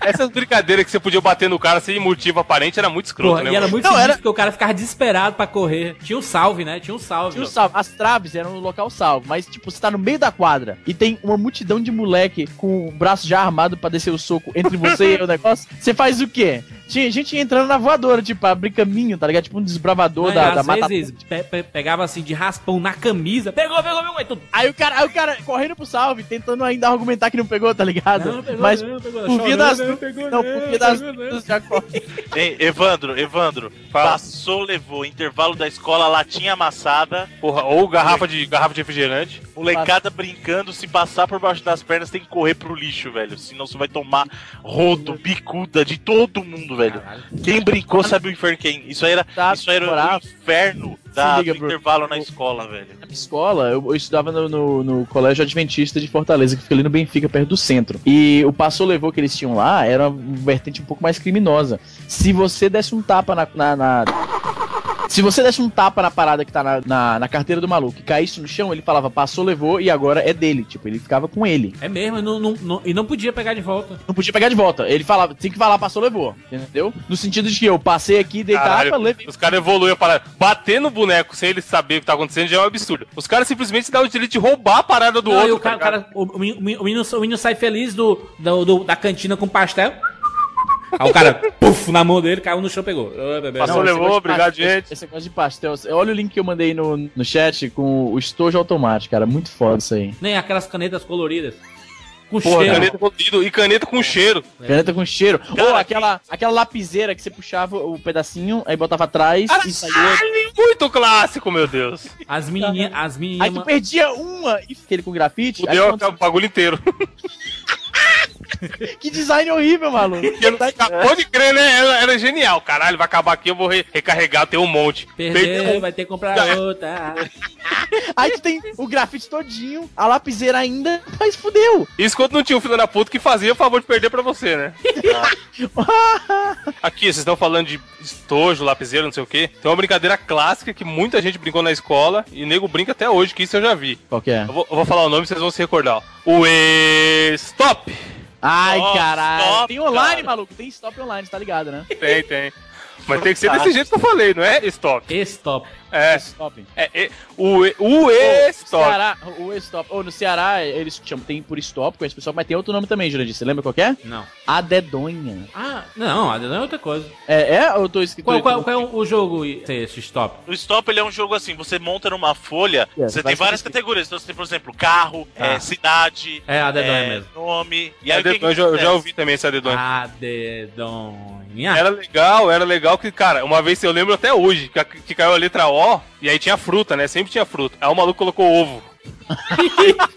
Essas brincadeiras que você podia bater no cara sem motivo aparente era muito escroto, Porra, né? e era mano? muito Não, era- porque o cara ficava desesperado pra correr. Tinha um salve, né? Tinha um salve. Tinha o salvo. As traves eram no local salvo, mas tipo, você tá no meio da quadra e tem uma multidão de moleque com o braço já armado pra descer o soco entre você e o negócio. Você faz o quê? Tinha gente entrando na voadora, tipo, abrir caminho, tá ligado? Tipo um desbravador Não, da, da às mata. vezes pe- pe- pegava assim de raspão na camisa. Pegou, pegou, pegou. Aí tu... Aí o cara, aí o cara correndo pro salve, tentando ainda argumentar que não pegou, tá ligado? Não, pegou, Mas não, pegou. por via das não, pegou, não, não, por via das não. já corre. Hein, Evandro, Evandro, Fala. passou, levou, intervalo da escola, latinha amassada, Porra, ou garrafa de, garrafa de refrigerante. Molecada brincando, se passar por baixo das pernas tem que correr pro lixo, velho. Senão você vai tomar rodo, bicuda de todo mundo, velho. Caralho. Quem brincou sabe o inferno quem. Isso aí era, Tá, isso era o inferno da, liga, do bro. intervalo na escola, velho. Na escola, eu, eu estudava no, no- no Colégio Adventista de Fortaleza, que fica ali no Benfica, perto do centro. E o passou levou que eles tinham lá era uma vertente um pouco mais criminosa. Se você desse um tapa na. na- na- Se você desse um tapa na parada que tá na, na, na carteira do maluco e caísse no chão, ele falava, passou, levou e agora é dele. Tipo, ele ficava com ele. É mesmo, e não, não- não- e não podia pegar de volta. Não podia pegar de volta. Ele falava, tem que falar, passou, levou. Entendeu? No sentido de que eu passei aqui, dei Caralho, tapa, levei. os caras evoluem a parada. Bater no boneco sem ele saber o que tá acontecendo já é um absurdo. Os caras simplesmente dão o direito de roubar a parada do Não, outro. e o cara, tá o, cara- o, o menino, o menino- o menino sai feliz do, do- do- da cantina com pastel. Aí o cara, puf, na mão dele, caiu no chão, pegou. Passou, esse levou, obrigado, pastel- gente. Esse, negócio de pastel. Olha o link que eu mandei no, no chat com o estojo automático, cara. Muito foda isso aí. Nem aquelas canetas coloridas. Com Porra, cheiro. caneta colorido e caneta com cheiro. Caneta com cheiro. Ou Cara, aquela, aquela lapiseira que você puxava o pedacinho, aí botava atrás e saía. Muito clássico, meu Deus. As menininhas, as Aí menininhas. tu perdia uma e aquele com grafite. aí Fudeu quando- o bagulho inteiro. Que design horrível, maluco. Pode crer, né? Era, era genial. Caralho, vai acabar aqui, eu vou re- recarregar, tem um monte. Perdeu, Perdeu. vai ter que comprar outra. Aí tu tem o grafite todinho, a lapiseira ainda, mas fudeu. Isso quando não tinha um filho da puta que fazia o favor de perder pra você, né? Aqui, vocês estão falando de estojo, lapiseira, não sei o quê. Tem uma brincadeira clássica que muita gente brincou na escola e nego brinca até hoje, que isso eu já vi. Qual que é? Eu vou, eu vou falar o nome e vocês vão se recordar. O Stop! Ai, Nossa, caralho. stop, tem online, cara. maluco. Tem stop online, tá ligado, né? Tem, tem. Mas tem que ser desse jeito que eu falei, não é stop. Stop. É, Stop. é, é o, e- o No stop. Ceará, o stop. Ou no Ceará, eles chamam, tem por stop, conhece o pessoal, mas tem outro nome também, Jurandir. Você lembra qual que é? Não. A dedonha. Ah, não, não é outra coisa. É, é? Ou eu tô escrito. Qual, qual, qual é o, o jogo esse stop? O stop ele é um jogo assim, você monta numa folha, É, você tem várias escrito. categorias. Então você tem, por exemplo, carro, Ah. é, cidade, É, a dedonha é, mesmo. nome. E É, aí que que eu, já, eu já ouvi também essa dedonha. A dedonha. Era legal, era legal que, cara, uma vez eu lembro até hoje, que, que caiu a letra O, e aí tinha fruta, né? Sempre tinha fruta. Aí o maluco colocou ovo.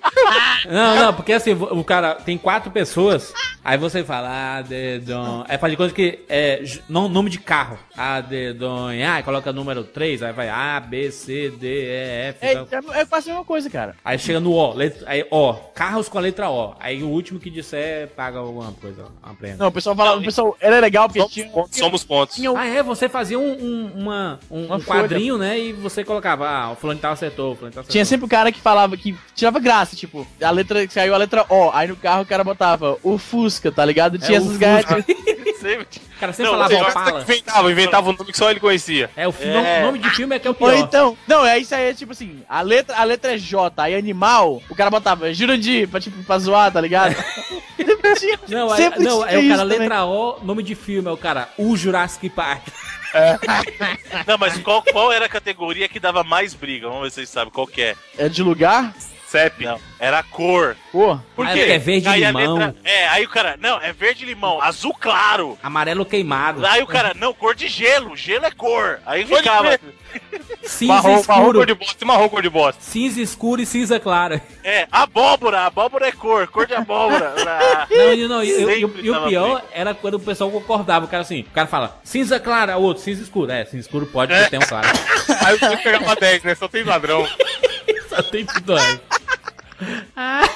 Não, não, porque assim, o cara tem quatro pessoas, aí você fala, a dedonha. Aí faz de coisa que é nome de carro. A dedonha. Aí coloca número 3, aí vai A, B, C, D, E, F. É, então- é, é quase a mesma coisa, cara. Aí chega no O, letra, aí O, carros com a letra O. Aí o último que disser paga alguma coisa, uma prenda. Não, o pessoal fala. O pessoal, era legal porque Somos tinha. pontos. Somos pontos. tinha um- Ah, é? Você fazia um, um, uma, um, Uma um quadrinho, né? E você colocava, ah, o fulano tal acertou, o fulano tal acertou. Tinha sempre o cara que falava que tirava graça, tipo, a letra saiu a letra O, aí no carro o cara botava o Fusca, tá ligado? Tinha É, essas. O cara sempre Não, falava Tem Opala. inventava, inventava um nome que só ele conhecia. É, o É. nome de filme é que é o Ou pior. então, não, é isso aí, é tipo assim, a letra, a letra é J, aí animal, o cara botava Jurandir, pra, tipo, pra zoar, tá ligado? Não, sempre não, tinha é o cara, também. letra O, nome de filme, é o cara, o Jurassic Park. Não, mas qual, qual era a categoria que dava mais briga? Vamos ver se vocês sabem qual que é. É de lugar? CEP. Não, era a cor. Pô, Por Ah, quê? porque é verde aí limão. letra- é, aí o cara, não, é verde limão, azul claro. Amarelo queimado. Aí o cara, não, cor de gelo, gelo é cor. Aí Pode ficava. Cinza Marrom, marrom escuro. cor de bosta e marrom cor de bosta. Cinza escuro e cinza clara. é, abóbora, abóbora é cor, cor de abóbora. Ah, Não, e, não, e, e- e o pior briga. era quando o pessoal concordava. O cara assim, o cara fala, cinza clara, o outro, cinza escuro. É, cinza escuro pode, porque tem um claro. Aí eu tinha que pegar pra 10, né? Só tem ladrão. Só tem tudo aí.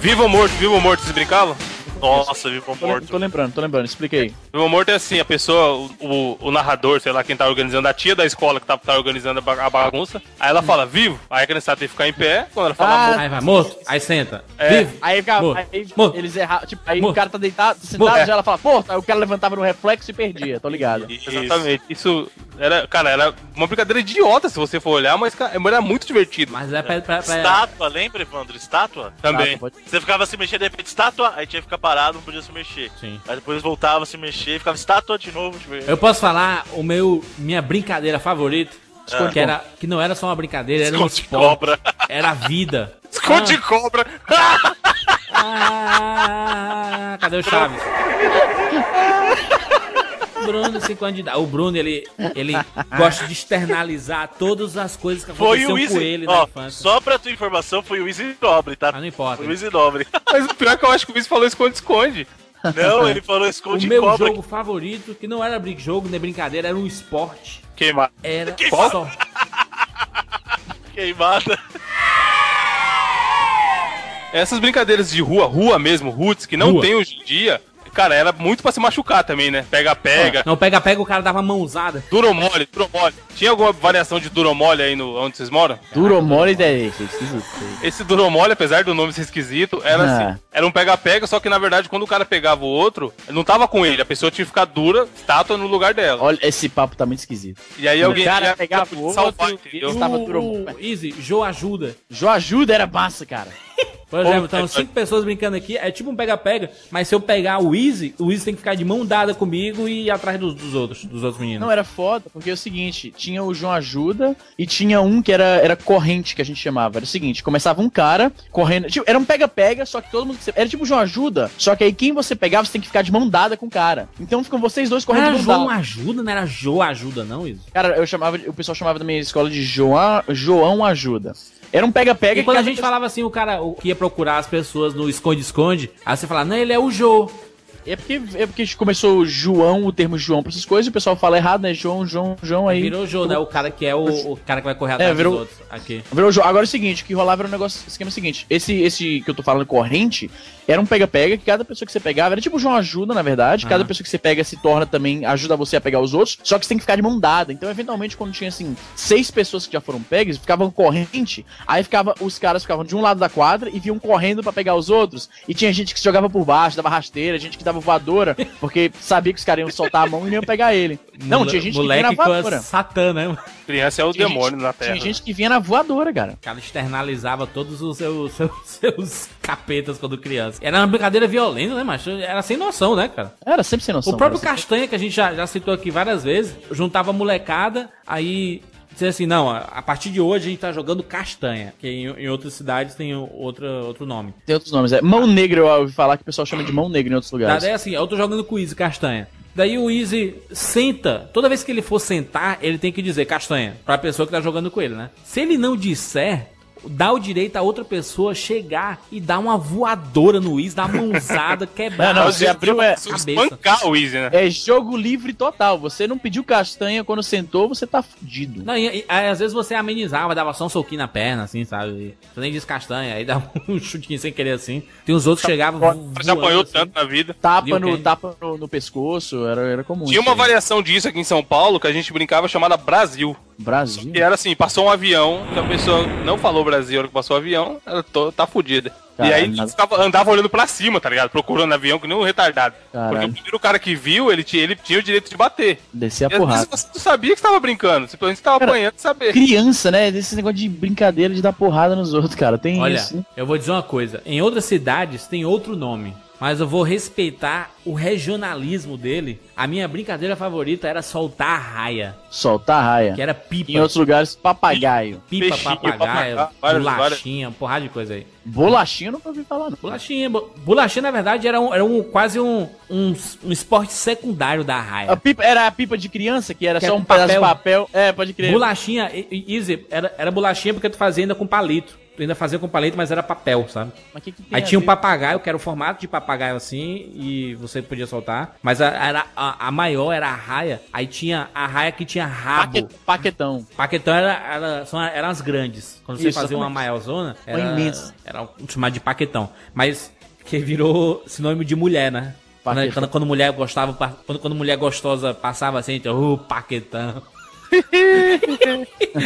Vivo ou morto? Vivo ou morto, vocês brincavam? Nossa, vivo tô, lem- morto. tô lembrando, tô lembrando, expliquei. Vivo ou morto é assim, a pessoa, o, o, narrador, sei lá, quem tá organizando, a tia da escola que tá, tá organizando a ba- a bagunça, aí ela fala vivo, aí a criança tem que ficar em pé, quando ela fala Ah, morto, Aí vai, morto, aí senta. É. Vivo. Aí, ficava, Morto. aí Morto. eles erravam, tipo, aí Morto. o cara tá deitado, sentado, Morto. já ela fala, pô, aí o cara levantava no reflexo e perdia, tô ligado. Exatamente. Isso Era, cara, era uma brincadeira idiota se você for olhar, mas cara, era muito divertido. Mas é pra. pra, pra- Estátua, lembra, Evandro? Estátua? Também. Tá, pode- Você ficava se mexendo, de repente, estátua, aí tinha que ficar parado, não podia se mexer. Sim. Aí depois voltava a se mexer, ficava estátua de novo. Tipo, Eu posso falar o meu minha brincadeira favorita? Ah. Que, era, que não era só uma brincadeira, era um Esconde esporte. cobra. Era a vida. Esconde cobra! Ah, cadê o Chaves? Bruno se candidata. O Bruno, ele, ele gosta de externalizar todas as coisas que Foi aconteceram o com Easy. ele na Ó, infância. só pra tua informação, foi o Easy Nobre, tá? Mas não importa. Foi o Easy Nobre. Mas o pior é que eu acho que o Viz falou esconde-esconde. Não, ele falou O esconde meu cobra. jogo favorito, que não era jogo nem brincadeira, era um esporte. Queimar. Era Qual? só. Queimada. Essas brincadeiras de rua, rua mesmo, roots, que não Rua. tem hoje em dia, cara, era muito pra se machucar também, né? Pega-pega, Não, pega-pega, o cara dava mãozada. duro mole, duro mole. Tinha alguma variação de duro mole aí no, onde vocês moram? Duro mole é esquisito. Esse duro mole, apesar do nome ser esquisito, era Ah. assim. Era um pega-pega, só que na verdade, quando o cara pegava o outro, não tava com ele, a pessoa tinha que ficar dura, estátua no lugar dela. Olha, esse papo tá muito esquisito. E aí alguém cara ia- pegava o salvar, outro, entendeu? Estava o, duro. o Easy, Jô ajuda. Jo ajuda era massa, cara. Por exemplo, Pô, então, é- cinco pessoas brincando aqui, é tipo um pega-pega, mas se eu pegar o Easy, o Easy tem que ficar de mão dada comigo e ir atrás dos, dos outros, dos outros meninos. Não, era foda, porque é o seguinte, tinha o João Ajuda e tinha um que era, era corrente, que a gente chamava. Era o seguinte, começava um cara correndo. Tipo, era um pega-pega, só que todo mundo. Era tipo o João Ajuda, só que aí quem você pegava, você tem que ficar de mão dada com o cara. Então ficam vocês dois correndo era de mão João dada. ajuda, não era Jô ajuda, não, Easy? Cara, eu chamava, o pessoal chamava da minha escola de João, João Ajuda. Era um pega-pega E quando a gente pessoa- falava assim, o cara o que ia procurar as pessoas no esconde-esconde, aí você fala, não, ele é o Jô. É porque, é porque começou João, o termo João pra essas coisas, e o pessoal fala errado, né? João, João, João aí. Virou Jô, né? O cara que é o, o cara que vai correr atrás virou- dos outros. Aqui. Virou jogo. Agora é o seguinte, o que rolava era um negócio, o esquema é o seguinte, esse, esse que eu tô falando corrente, era um pega-pega, que cada pessoa que você pegava, era tipo João ajuda, na verdade, cada pessoa que você pega se torna também, ajuda você a pegar os outros, só que você tem que ficar de mão dada, então eventualmente quando tinha, assim, seis pessoas que já foram pegas, ficavam corrente, aí ficava, os caras ficavam de um lado da quadra e vinham correndo pra pegar os outros, e tinha gente que se jogava por baixo, dava rasteira, gente que dava voadora, porque sabia que os caras iam soltar a mão e iam pegar ele. Não, Mole- tinha gente que vinha na voadora. Satã, né? Criança é o Tinha demônio gente- na Terra. Tinha gente que vinha na voadora, cara. O cara externalizava todos os seus, seus, seus capetas quando criança. Era uma brincadeira violenta, né, macho? Era sem noção, né, cara? Era sempre sem noção. O próprio. Castanha, que a gente já, já citou aqui várias vezes, juntava a molecada, aí dizia assim, não, a partir de hoje a gente tá jogando Castanha, que em, em outras cidades tem outra, outro nome. Tem outros nomes. É mão negra, eu ouvi falar que o pessoal chama de mão negra em outros lugares. Daí assim, eu tô jogando com o Easy Castanha. Daí o Easy senta, toda vez que ele for sentar, ele tem que dizer Castanha, pra pessoa que tá jogando com ele, né? Se ele não disser, dá o direito a outra pessoa chegar e dar uma voadora no Easy, dar uma mãozada, quebrar. Não, não, a você abriu é, espancar o Easy, né? é jogo livre total. Você não pediu castanha quando sentou, você tá fudido. Não, e, e, aí, às vezes você amenizava, dava só um soquinho na perna, assim, sabe? Você nem diz castanha, aí dava um chutinho sem querer assim. Tem uns outros que chegavam. Já apanhou assim. tanto na vida. Tapa, no, tapa no, no pescoço, era, era comum. Tinha uma aí. variação disso aqui em São Paulo que a gente brincava chamada Brasil. Brasil. Que era assim, passou um avião, que a pessoa não falou Brasil na hora que passou o avião, ela to- tá fudida. e Caralho, aí nada- ficava, andava olhando pra cima, tá ligado? Procurando avião que nem um retardado. Caralho. Porque o primeiro cara que viu, ele tinha, ele tinha o direito de bater. Descer a E às vezes porrada. você não sabia que você tava brincando, simplesmente você tava Cara, apanhando de saber. Criança, né? Esse negócio de brincadeira de dar porrada nos outros, cara. Tem Olha, isso. né? eu vou dizer uma coisa. Em outras cidades tem outro nome. Mas eu vou respeitar o regionalismo dele. A minha brincadeira favorita era soltar a raia. Soltar a raia. Que era pipa. Em outros lugares, papagaio. Pipa, Peixinho, papagaio, papagaio, bolachinha, porrada de coisa aí. Bolachinha eu nunca ouvi falar, não. Bolachinha, bo- bolachinha na verdade era, um, era um, quase um, um, um esporte secundário da A raia. pipa, era a pipa de criança, que era Que só é um com pedaço de papel. papel. É, pode crer. Bolachinha, easy, era, era bolachinha porque tu fazia ainda com palito. Tu ainda fazia com palito, mas era papel, sabe? Que que Aí tinha um papagaio, que era o formato de papagaio assim, e você podia soltar. Mas a, era, a, a maior era a raia. Aí tinha a raia que tinha rabo. Paque- Paquetão. Paquetão era, era, são, eram as grandes. Quando você Isso, fazia uma maiorzona, era, imensa. era chamado de paquetão. Mas que virou sinônimo de mulher, né? Quando, quando, quando mulher gostava, quando, quando mulher gostosa passava assim, então, uh, paquetão.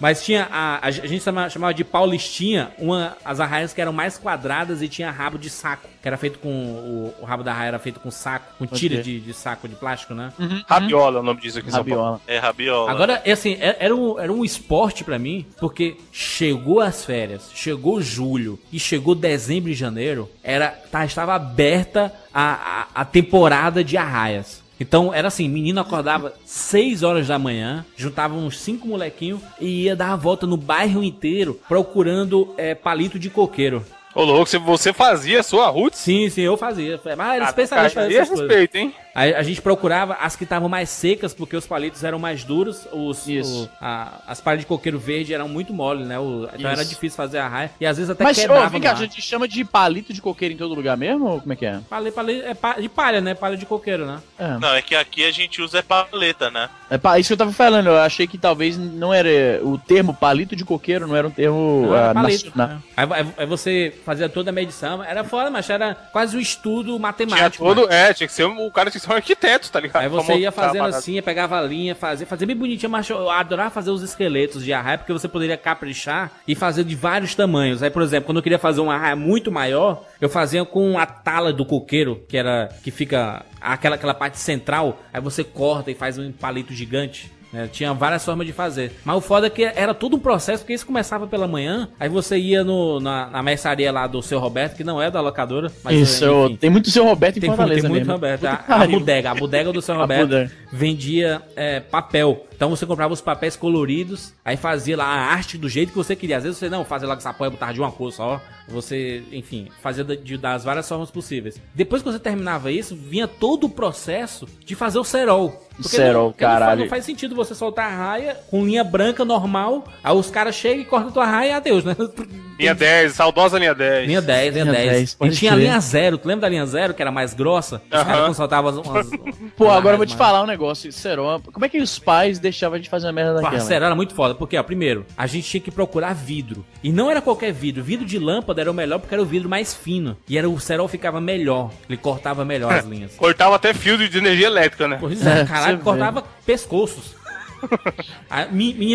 Mas tinha a, a gente chama- chamava de paulistinha, uma, as arraias que eram mais quadradas e tinha rabo de saco, que era feito com o, o rabo da arraia era feito com saco, com tira de, de saco de plástico, né? Rabiola é o nome disso aqui. Rabiola. É rabiola. Agora, é assim, é- era um, era um esporte pra mim, porque chegou as férias, chegou julho e chegou dezembro e janeiro, era, tá, estava aberta a, a, a temporada de arraias. Então era assim, menino acordava 6 horas da manhã, juntava uns cinco molequinhos e ia dar a volta no bairro inteiro procurando é, palito de coqueiro. Ô, louco, você- fazia a sua roots? Sim, sim, eu fazia. Mas era Ah, fazer essas coisas. respeito, hein? Aí a gente procurava as que estavam mais secas, porque os palitos eram mais duros, os, Isso. o- a- as palhas de coqueiro verde eram muito mole, né? O- então era Isso. difícil fazer a raia. E às vezes até Mas, ô, quebrava vem cá, a ar. gente chama de palito de coqueiro em todo lugar mesmo? Ou como é que é? Palha, palha- é pa- de palha, né? Palha de coqueiro, né? É, Não, é que aqui a gente usa é paleta, né? é pa- isso que eu tava falando, eu achei que talvez não era. O termo palito de coqueiro não era um termo Não, era ah, palito, nacional. né? Aí, aí- aí você fazia toda a medição. Era foda, mas era quase um estudo Tinha matemático. todo. mano. É, tinha que ser. um- O cara tinha que ser um arquiteto, tá ligado? Aí você ia fazendo assim, pegava a linha, fazia, fazia bem bonitinho, mas eu adorava fazer os esqueletos de arraia, porque você poderia caprichar e fazer de vários tamanhos. Aí, por exemplo, quando eu queria fazer uma arraia muito maior, eu fazia com a tala do coqueiro, que era que fica aquela, aquela parte central, aí você corta e faz um palito gigante. Né? Tinha várias formas de fazer. Mas o foda é que era todo um processo, porque isso começava pela manhã, aí você ia no, na, na mercearia lá do seu Roberto, que não é da locadora, mas Isso, enfim. tem muito seu Roberto em Tem, Fortaleza tem muito mesmo. Roberto. A, a bodega, a bodega do seu Roberto vendia é, papel. Então você comprava os papéis coloridos, aí fazia lá a arte do jeito que você queria. Às vezes você não fazia lá com e botava de uma cor só. Você, enfim, fazia de, das várias formas possíveis. Depois que você terminava isso, vinha todo o processo de fazer o cerol. Cerol, não, porque não faz- caralho. Não faz sentido você soltar a raia com linha branca normal, aí os caras chegam e cortam a tua raia e adeus, né? Linha 10, saudosa linha 10. Linha 10, linha, Linha 10. 10, e tinha a linha 0. Tu lembra da linha 0, que era mais grossa? Os Aham. caras não soltavam umas, umas- Pô, agora eu vou te mais- falar um negócio. Serol, como é que os pais deixavam a gente fazer uma merda daquela? Parceiro, era muito foda. Porque, ó, primeiro, a gente tinha que procurar vidro. E não era qualquer vidro. Vidro de lâmpada era o melhor porque era o vidro mais fino. E era o cerol ficava melhor. Ele cortava melhor as linhas. Cortava até fio de energia elétrica, né? Pois é, É, caralho, cortava pescoços. A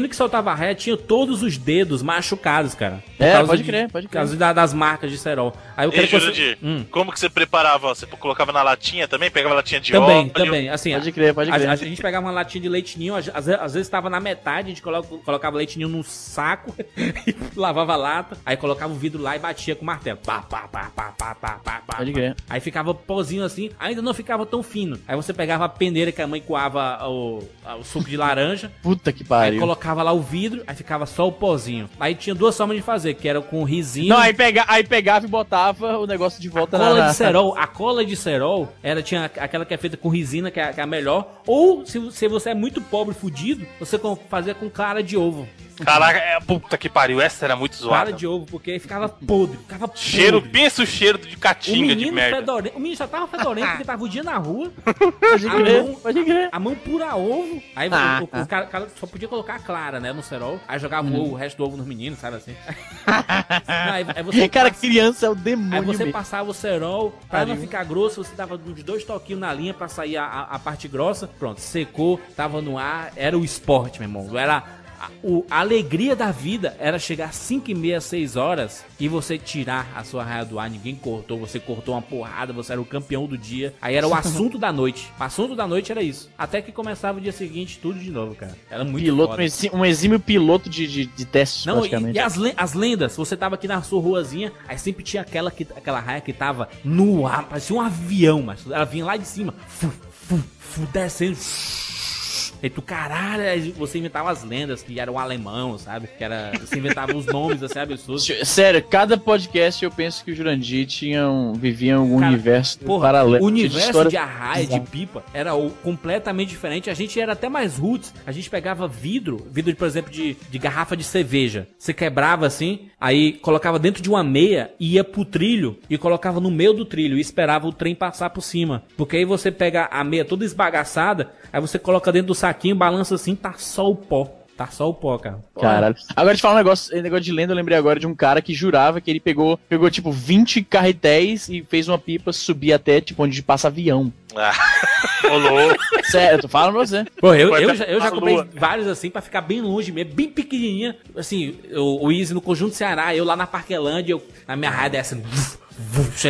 que soltava ré tinha todos os dedos machucados, cara. É, pode de- crer, pode Por causa da- das marcas de cerol. Aí eu quero que você... Hum. como que você preparava? Você colocava na latinha também? Pegava latinha de Também, óleo? também. Assim, Pode crer, pode a- crer. A, a gente pegava uma latinha de leite ninho, às, às- vezes estava na metade, a gente colo- colocava leite ninho num saco, e lavava a lata, aí colocava o vidro lá e batia com o martelo. Pá, pá, pá, pá, pá, pá, pá, pá, Pode crer. Aí ficava pozinho assim, ainda não ficava tão fino. Aí você pegava a peneira que a mãe coava o, o suco de laranja, Puta que aí pariu. colocava lá o vidro, aí ficava só o pozinho. Aí tinha duas formas de fazer, que era com risinho. Não, aí, pega, aí pegava e botava o negócio de volta na... Cola na- de cerol, a cola de cerol era tinha aquela que é feita com resina, que é, que é a melhor. Ou se, se você é muito pobre, fudido, você fazia com clara de ovo. Caraca, é, puta que pariu, essa era muito Clara zoada. de ovo, porque aí ficava podre, ficava podre. Cheiro, pensa o cheiro de o catinga de merda. fedorento, o menino já tava fedorento porque tava o dia na rua, Pode a crer, mão- pode crer. a mão pura ovo. Aí o- Ah, o, o ah. cara, cara só podia colocar a clara, né, no cerol. Aí jogava o, ovo, o resto do ovo nos meninos, sabe assim. Não, aí, aí você Cara, passa- criança é o Aí demônio você mesmo. passava o cerol, pra não ficar grosso, você dava uns dois toquinhos na linha pra sair a, a- a parte grossa. Pronto, secou, tava no ar, era o esporte, meu irmão. Era o- a alegria da vida era chegar às 5 e meia, 6 horas e você tirar a sua raia do ar. Ninguém cortou, você cortou uma porrada, você era o campeão do dia. Aí era o assunto da noite. O assunto da noite era isso. Até que começava o dia seguinte, tudo de novo, cara. Era muito Piloto, foda. um exí- exímio piloto de, de, de testes, Não, e, praticamente. e as, len- as lendas, você tava aqui na sua ruazinha, aí sempre tinha aquela, que, aquela raia que tava no ar, parecia um avião, mas ela vinha lá de cima, fu, fu, fu, descendo. E tu, caralho, aí você inventava as lendas que eram alemão, sabe? Que era. Você inventava os nomes assim absurdos. Sério, cada podcast eu penso que o Jurandir tinha um, vivia algum Cara, universo Porra, paralelo. o universo história de arraia, de pipa, era o- completamente diferente. A gente era até mais roots. A gente pegava vidro, vidro, por exemplo, de, de garrafa de cerveja. Você quebrava assim, aí colocava dentro de uma meia, ia pro trilho e colocava no meio do trilho e esperava o trem passar por cima. Porque aí você pega a meia toda esbagaçada, aí você coloca dentro do saquinho, balança assim, tá só o pó. Tá só o pó, cara. Caralho. Agora te falar um negócio, esse negócio de lenda, eu lembrei agora de um cara que jurava que ele pegou, pegou tipo 20 carretéis e fez uma pipa subir até tipo onde passa avião. Sério, eu tô falando pra você. Pô, eu, Vai eu, pra- já, eu já comprei lua. vários assim pra ficar bem longe mesmo, bem pequenininha. Assim, o, o Easy no Conjunto Ceará, eu lá na Parquelândia, eu, na minha raia vuf, vuf,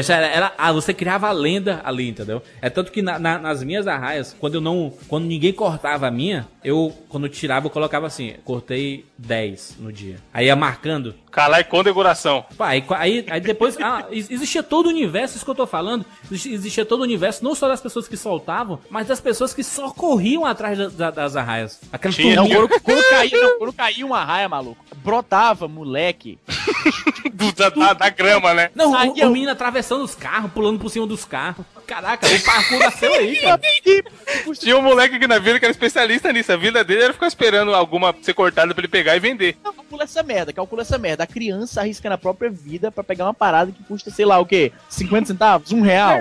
era, era- ah, você criava a lenda ali, entendeu? É tanto que na- na- nas minhas arraias, quando eu não. Quando ninguém cortava a minha, eu, quando eu tirava, eu colocava assim, cortei 10 no dia. Aí ia marcando. Calar e condecoração. Pá, aí, aí, aí depois. Ah, ex- existia todo o universo, isso que eu tô falando. exi- Existia todo o universo, não só das pessoas que soltavam, mas das pessoas que só corriam atrás da- da- das arraias. Aquelas Tinha, Não, quando, quando caía, não, quando caía uma raia, maluco, brotava, moleque. Do- da, da, da grama, né? Não, o, Saía- o menino atravessando os carros, pulando por cima dos carros. Caraca, o parkour nasceu aí, cara. Tinha um moleque aqui na vila que era especialista nisso. A vida dele era ficar esperando alguma ser cortada pra ele pegar e vender. Não, calcula essa merda, calcula essa merda. A criança arrisca na própria vida pra pegar uma parada que custa, sei lá, o quê? 50 centavos? Um real?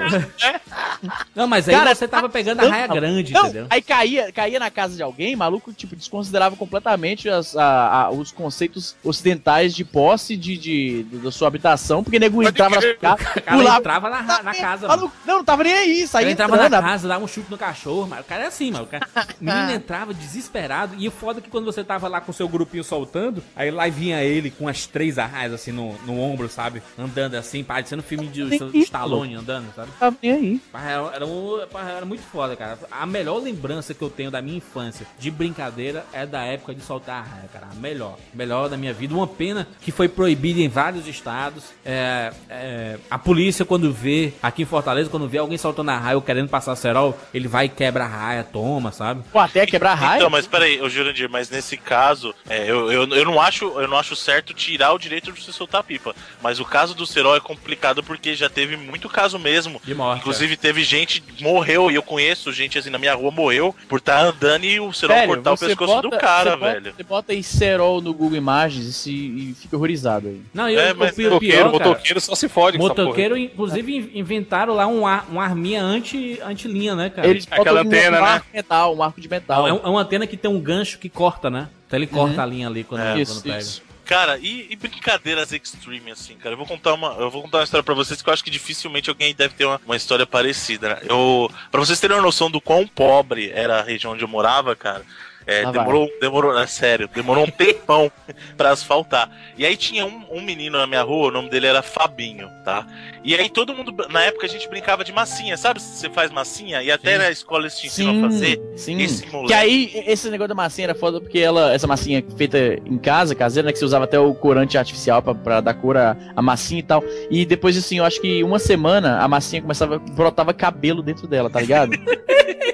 Não, mas aí Cara, você tava pegando a raia grande, Não, entendeu? aí caía, caía na casa de alguém, maluco, tipo, desconsiderava completamente as- a- a- os conceitos ocidentais de posse de, de- da sua habitação, porque nego entrava na O casa, cara pulava, entrava na, na casa, mano. maluco, não, não tava nem aí, saía entrava entrando, na casa, dava um chute no cachorro, mas o cara é assim, mano. O, cara... menino entrava desesperado. E o foda é que quando você tava lá com o seu grupinho soltando, aí lá vinha ele com as três arraias assim no, no ombro, sabe? Andando assim, parecendo filme de Stallone andando, sabe? tava nem aí. Era, era, um- era muito foda, cara. A melhor lembrança que eu tenho da minha infância de brincadeira é da época de soltar a raia, cara. A melhor. Melhor da minha vida. Uma pena que foi proibida em vários estados. É, é, a polícia, quando vê, aqui em Fortaleza, quando vê alguém soltando a raia ou querendo passar cerol, ele vai e quebra a raia, toma, sabe? Pô, até quebrar raia. Então, mas peraí, ô Jurandir, mas nesse caso, é, eu, eu, eu, não acho, eu não acho certo tirar o direito de você soltar pipa. Mas o caso do Serol é complicado porque já teve muito caso mesmo. De morte, Inclusive, teve gente que morreu, e eu conheço gente assim na minha rua morreu por estar andando e o Serol Sério, cortar o pescoço bota- do cara, você bota- velho. Você bota aí Serol no Google Imagens e, se, e fica horrorizado aí. Não, e É, o- mas o pior, Motoqueiro, cara, motoqueiro só se fode com essa porra. motoqueiro, inclusive, in- inventaram lá um ar, uma arminha anti, anti-linha, né, cara? Eles Aquela um, antena, um né? arco metal, um arco de metal. É, é uma antena que tem um gancho que corta, né? Então ele corta a linha ali quando, É, quando isso, pega. isso. Cara, e, e brincadeiras extreme, assim, cara? Eu vou contar uma, eu vou contar uma história pra vocês que eu acho que dificilmente alguém deve ter uma, uma história parecida, né? Eu, pra vocês terem uma noção do quão pobre era a região onde eu morava, cara, é, Ah, demorou, demorou, é sério, demorou um tempão pra asfaltar. E aí tinha um, um menino na minha rua, o nome dele era Fabinho, tá? E aí todo mundo, na época a gente brincava de massinha, sabe? Você faz massinha e até na escola eles te ensinam a fazer. sim. Esse moleque. Que aí, esse negócio da massinha era foda porque ela, essa massinha feita em casa, caseira, né? Que você usava até o corante artificial pra, pra dar cor à, à massinha e tal. E depois, assim, eu acho que uma semana a massinha começava, brotava cabelo dentro dela, tá ligado?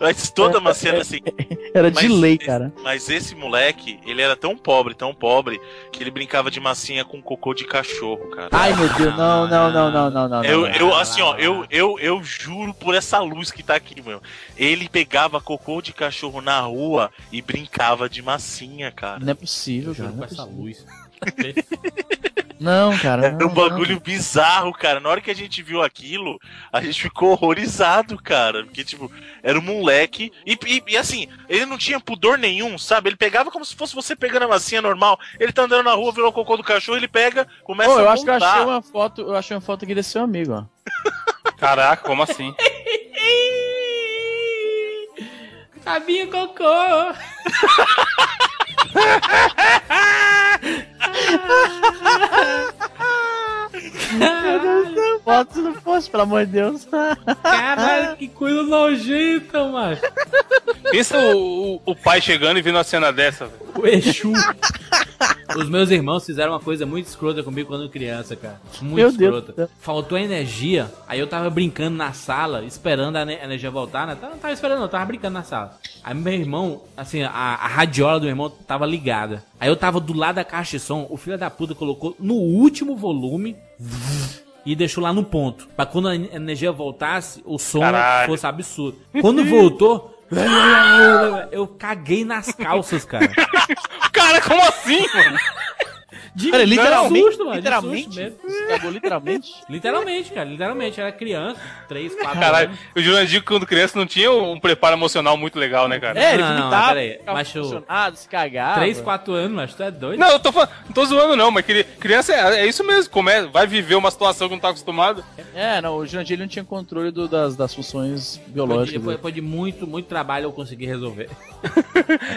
Mas toda massinha era assim. Era de Mas lei, esse- cara. Mas esse moleque, ele era tão pobre, tão pobre, que ele brincava de massinha com cocô de cachorro, cara. Ai, meu Deus, não, não, não, não, não, não. Eu, não. eu, assim, ó, eu, eu, eu juro por essa luz que tá aqui, meu. Ele pegava cocô de cachorro na rua e brincava de massinha, cara. Não é possível, cara. Juro Não, com é essa possível. luz. não cara. Era não, um bagulho bizarro, cara. Na hora que a gente viu aquilo, a gente ficou horrorizado, cara. Porque, tipo, era um moleque. E, e- e, assim, ele não tinha pudor nenhum, sabe? Ele pegava como se fosse você pegando a massinha normal. Ele tá andando na rua, virou o cocô do cachorro, ele pega, começa Pô, eu a acho que eu achei uma foto, eu achei uma foto aqui desse seu amigo, ó. Caraca, como assim? Fabinho Cocô! Foto se não fosse, pelo amor de Deus. Caralho, que coisa nojenta, mano. Pensa o, o- o pai chegando e vendo uma cena dessa, velho. O Exu. Os meus irmãos fizeram uma coisa muito escrota comigo quando criança, cara. Muito Meu Deus escrota. céu. Faltou energia. Aí eu tava brincando na sala, esperando a ne- energia voltar, né? Não tava esperando, não, eu tava brincando na sala. Aí meu irmão, assim, a, a radiola do meu irmão tava ligada. Aí eu tava do lado da caixa de som, o filho da puta colocou no último volume. E deixou lá no ponto. Pra quando a energia voltasse, o som Caralho. fosse absurdo. Quando voltou, eu caguei nas calças, cara. Cara, como assim, mano? De, Cara, de literalmente, susto, mano, literalmente, susto mesmo. você cagou literalmente. Literalmente, cara, literalmente. Era criança, 3, 4 Caralho, anos. o Jurandir, quando criança, não tinha um preparo emocional muito legal, né, cara? É, ele Não, não, vomitava, peraí, macho- emocionado, se cagava. 3, 4 anos, mas tu é doido? Não, eu tô falando, não tô zoando não, mas cri- criança é, é isso mesmo, come, vai viver uma situação que não tá acostumado. É, não, o Jurandir ele não tinha controle do- das, das funções biológicas. depois- depois de muito, muito trabalho eu consegui resolver.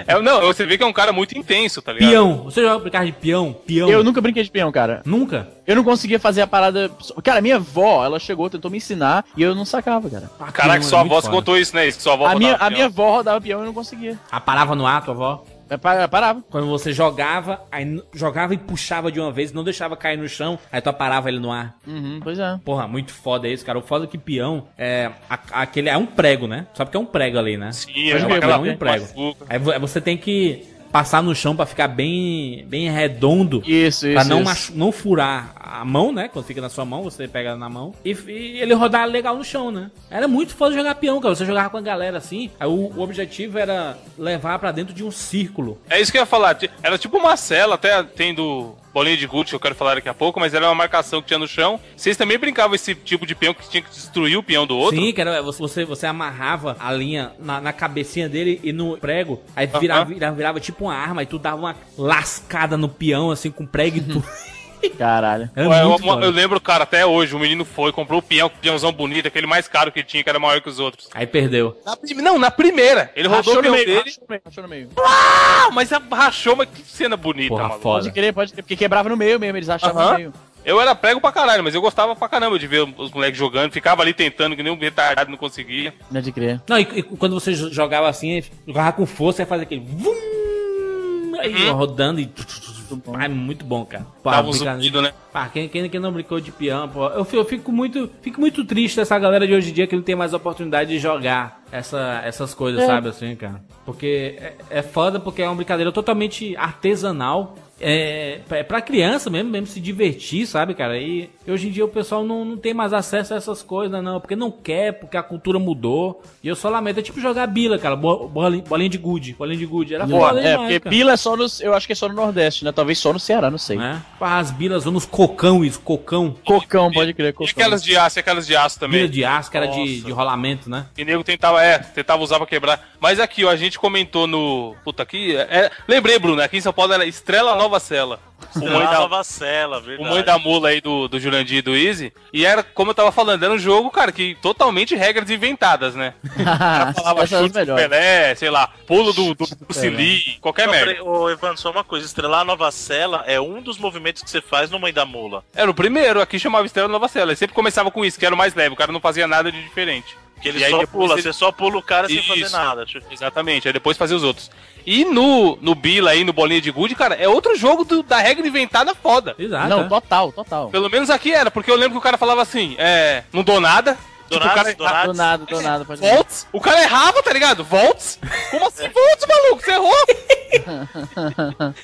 É, não, você vê que é um cara muito intenso, tá ligado? Peão. Você joga brincar de peão? Peão? Eu nunca brinquei de peão, cara. Nunca? Eu não conseguia fazer a parada. Cara, minha avó, ela chegou, tentou me ensinar e eu não sacava, cara. Caraca, Peão sua é muito avó foda. contou isso, né? Isso que sua avó A minha, rodava a minha avó rodava peão e eu não conseguia. Ah, parava no ato, avó? Eu pa- parava. Quando você jogava, aí jogava e puxava de uma vez, não deixava cair no chão, aí tu parava ele no ar. Uhum, pois é. Porra, muito foda isso, cara. O foda é que peão é a- aquele é um prego, né? Sabe que é um prego ali, né? Sim, é aquela um prego. Aí vo- você tem que passar no chão pra ficar bem bem redondo. Isso, isso. Pra não, isso. não furar a mão, né? Quando fica na sua mão, você pega na mão. E, e ele rodar legal no chão, né? Era muito foda jogar peão, cara. Você jogava com a galera assim. Aí o, o objetivo era levar pra dentro de um círculo. É isso que eu ia falar. Era tipo uma cela, até tem do bolinha de gude que eu quero falar daqui a pouco, mas era uma marcação que tinha no chão. Vocês também brincavam esse tipo de peão que tinha que destruir o peão do outro? Sim, era, você, você, amarrava a linha na, na cabecinha dele e no prego. Aí virava, Aham. virava, virava tipo uma arma. E tu dava uma lascada no peão, assim, com prego e tudo. Caralho. Era Ué, eu, eu lembro, cara, até hoje, o menino foi, comprou o peão, peãozão bonito, aquele mais caro que tinha, que era maior que os outros. Aí perdeu. Na não, na primeira. Ele rodou o no peão meio, dele. rachou no meio, rachou no meio. Ah, mas rachou, mas que cena bonita, Porra, maluco. foda. Pode crer, pode crer, porque quebrava no meio mesmo, eles achavam Aham. no meio. Eu era prego pra caralho, mas eu gostava pra caramba de ver os moleques jogando. Ficava ali tentando, que nem um retardado não conseguia. Pode crer. Não, e, e quando você jo- jogava assim, jogava com força, ia fazer aquele. Vum, aí rodando e. Ah, é muito bom, cara. Um brincadeira- zumbido, né? Pá, quem, quem, quem não brincou de peão, pô. Eu, eu fico muito. Fico muito triste essa galera de hoje em dia que não tem mais oportunidade de jogar essa, essas coisas, É. sabe, assim, cara. Porque é, é foda porque é uma brincadeira totalmente artesanal. É, é pra criança mesmo, mesmo se divertir, sabe, cara? E hoje em dia o pessoal não, não tem mais acesso a essas coisas, não. Porque não quer, porque a cultura mudou. E eu só lamento. É tipo jogar bila, cara. bo- Bolinha, bolinha de gude. Bolinha de gude. Era foda É, demais, porque cara. Bila é só no. Eu acho que é só no Nordeste, né? Talvez só no Ceará, não sei. Pá, As bilas ou nos cocão, isso, cocão. Cocão, pode crer, E cocão. aquelas de aço, e aquelas de aço também. Bila de aço, que era de, de rolamento, né? E nego tentava, é, tentava usar pra quebrar. Mas aqui, ó, a gente comentou no. Puta, aqui. É, lembrei, Bruno, aqui em São Paulo era Estrela Nova Cela. O mãe da, Nova Cela, o verdade. mãe da mula aí do, do Jurandir e do Easy. E era, como eu tava falando, era um jogo, cara, que totalmente regras inventadas, né? O cara falava chute do. Pelé, sei lá, pulo do, do, do Cili, qualquer Não, merda. ô, Evandro, só uma coisa. Estrelar a Nova Cela é um dos movimentos que você faz no Mãe da Mula. Era o primeiro, aqui chamava Estrela Nova Cela. E sempre começava com isso, que era o mais leve, o cara não fazia nada de diferente. Que ele E só depois pula, ele- você só pula o cara sem fazer Isso. nada. Exatamente, aí depois fazia os outros. E no, no Bila aí, no Bolinha de Gude, cara, é outro jogo do- da regra inventada foda. Exato. Não, é. total, total. Pelo menos aqui era, porque eu lembro que o cara falava assim, é, não dou nada. Tipo, o Donados, cara, Donados. Do nada, do nada, pode crer. Volts. O cara errava, tá ligado? Volts. Como assim volts, maluco? Você errou?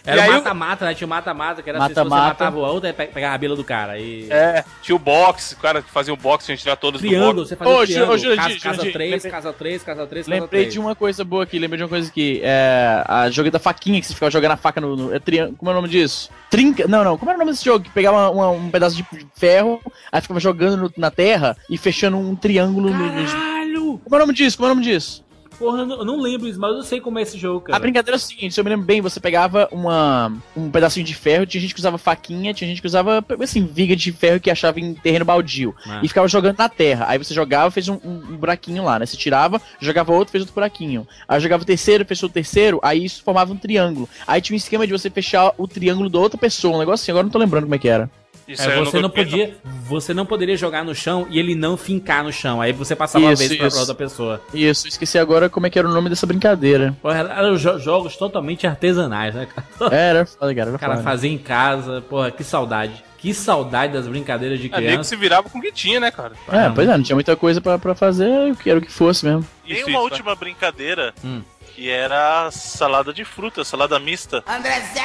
Era E o mata-mata, né? Tinha o mata-mata, que era assim, se você matava o outro, pegava a bila do cara. Aí... É, tinha o boxe, o cara que fazia o boxe, a gente tirar todos do Triângulo, boxe. você fazia Ô, o Ju- triângulo. casa, casa Jurandir, 3, lembrei- casa 3, casa 3, casa Lembrei 3. de uma coisa boa aqui, lembrei de uma coisa aqui. É. A jogo da faquinha, que você ficava jogando a faca no. no é triângulo. Como é o nome disso? Trinca. Não, não. Como era o nome desse jogo? Que pegava uma- um pedaço de ferro, aí ficava jogando no- na terra e fechando um triângulo no. no- Caralho! Como é o nome disso? Como é o nome disso? Porra, eu não, lembro isso, mas eu sei como é esse jogo, cara. A brincadeira é o seguinte, se eu me lembro bem, você pegava uma, um pedacinho de ferro, tinha gente que usava faquinha, tinha gente que usava, assim, viga de ferro que achava em terreno baldio. Ah. E ficava jogando na terra. Aí você jogava, fez um, um- um buraquinho lá, né? Você tirava, jogava outro, fez outro buraquinho. Aí jogava o terceiro, fechou o terceiro, aí isso formava um triângulo. Aí tinha um esquema de você fechar o triângulo da outra pessoa, um negócio assim, agora eu não tô lembrando como é que era. Isso É, você não podia, você não poderia jogar no chão e ele não fincar no chão. Aí você passava uma Isso, vez pra, outra pessoa. Isso, esqueci agora como é que era o nome dessa brincadeira. Porra, era- eram jo- jogos totalmente artesanais, né, cara? É, era foda, cara, era O cara foda. fazia em casa, porra, que saudade. Que saudade das brincadeiras de É, nego criança. se virava com o que tinha, né, cara? É, pois é, não tinha muita coisa pra, pra fazer, eu quero que fosse mesmo. Tem uma isso, última brincadeira Hum. que era salada de fruta, salada mista. André Zé!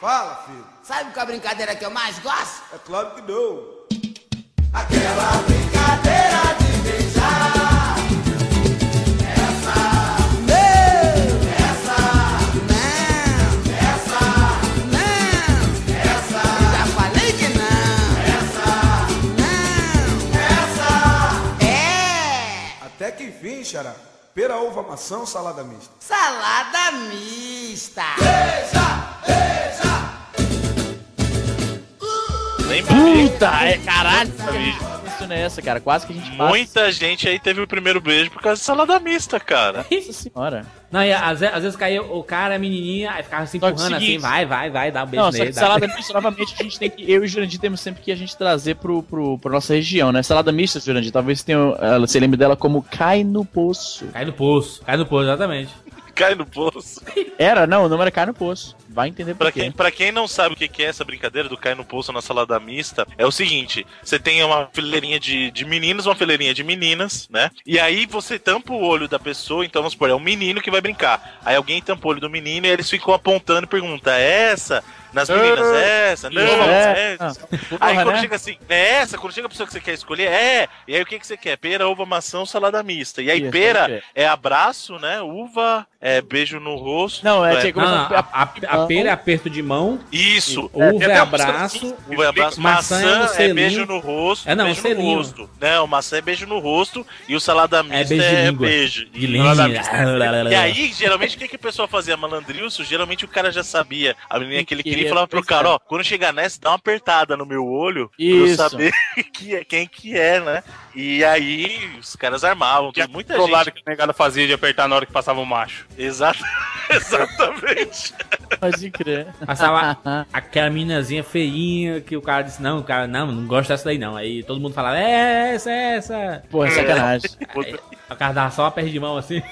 Fala, filho. Sabe qual é a brincadeira que eu mais gosto? É claro que não. Aquela brincadeira de beijar. Essa. não. Essa. Não. Essa. Não. Essa. Já falei que não. Essa. Não. Essa. É. Até que enfim, Xará. Pera, uva, maçã ou salada mista? Salada mista. Beija, beija bem? Puta, é, caralho, que isso nessa, cara. Quase que a gente passa. Muita gente aí teve o primeiro beijo por causa de salada mista, cara. Nossa senhora. Não, e às, ve- às vezes caía o cara, a menininha, aí ficava se Só que empurrando assim, seguinte- vai, vai, vai, dá um beijo Não, só nele. que dá- salada mista, novamente, a gente tem que. Eu e o Jurandir temos sempre que a gente trazer pro, pro, pra nossa região, né? Salada mista, Jurandir, talvez tenha. Ela se lembre dela como cai no poço. Cai no poço, cai no poço, exatamente. Cai no poço. Era, não, o nome era cai no poço. Vai entender por Pra quê. quem, pra quem não sabe o que é essa brincadeira do cai no poço na salada mista, é o seguinte: você tem uma fileirinha de, de meninos, uma fileirinha de meninas, né? E aí você tampa o olho da pessoa, então vamos supor, é um menino que vai brincar. Aí alguém tampa o olho do menino e eles ficam apontando e perguntam: é essa? Nas meninas, é essa? Não, É, é ah, essa. porra, Aí quando né? chega assim, é essa? Quando chega a pessoa que você quer escolher, é. E aí o que, que você quer? Pera, uva, maçã ou salada mista? E aí Isso, pera é abraço, né? Uva é beijo no rosto. Não, é que Não, como não, a, a, a pera é aperto de mão, Isso. uva tem é abraço, assim, Uva é abraço. maçã Maçã, é é, selinho. beijo no rosto. É, não, beijo selinho. no rosto. Não, maçã é beijo no rosto e o salada mista beijo de é língua. beijo. de E mista é E aí, geralmente, o que, que o pessoal fazia? Malandrilso, geralmente o cara já sabia a menina que ele queria e falava pro cara, ó, quando chegar nessa, dá uma apertada no meu olho Isso. pra eu saber que é, quem que é, né? E aí, os caras armavam, Que tudo, muita gente. que a negada fazia de apertar na hora que passava o macho. Exato, exatamente. Pode crer. Passava aquela meninazinha feinha que o cara disse, não, o cara, não, não gosto dessa daí não. Aí todo mundo falava, é essa, é essa. Porra, sacanagem. Aí, o cara dava só uma perna de mão assim.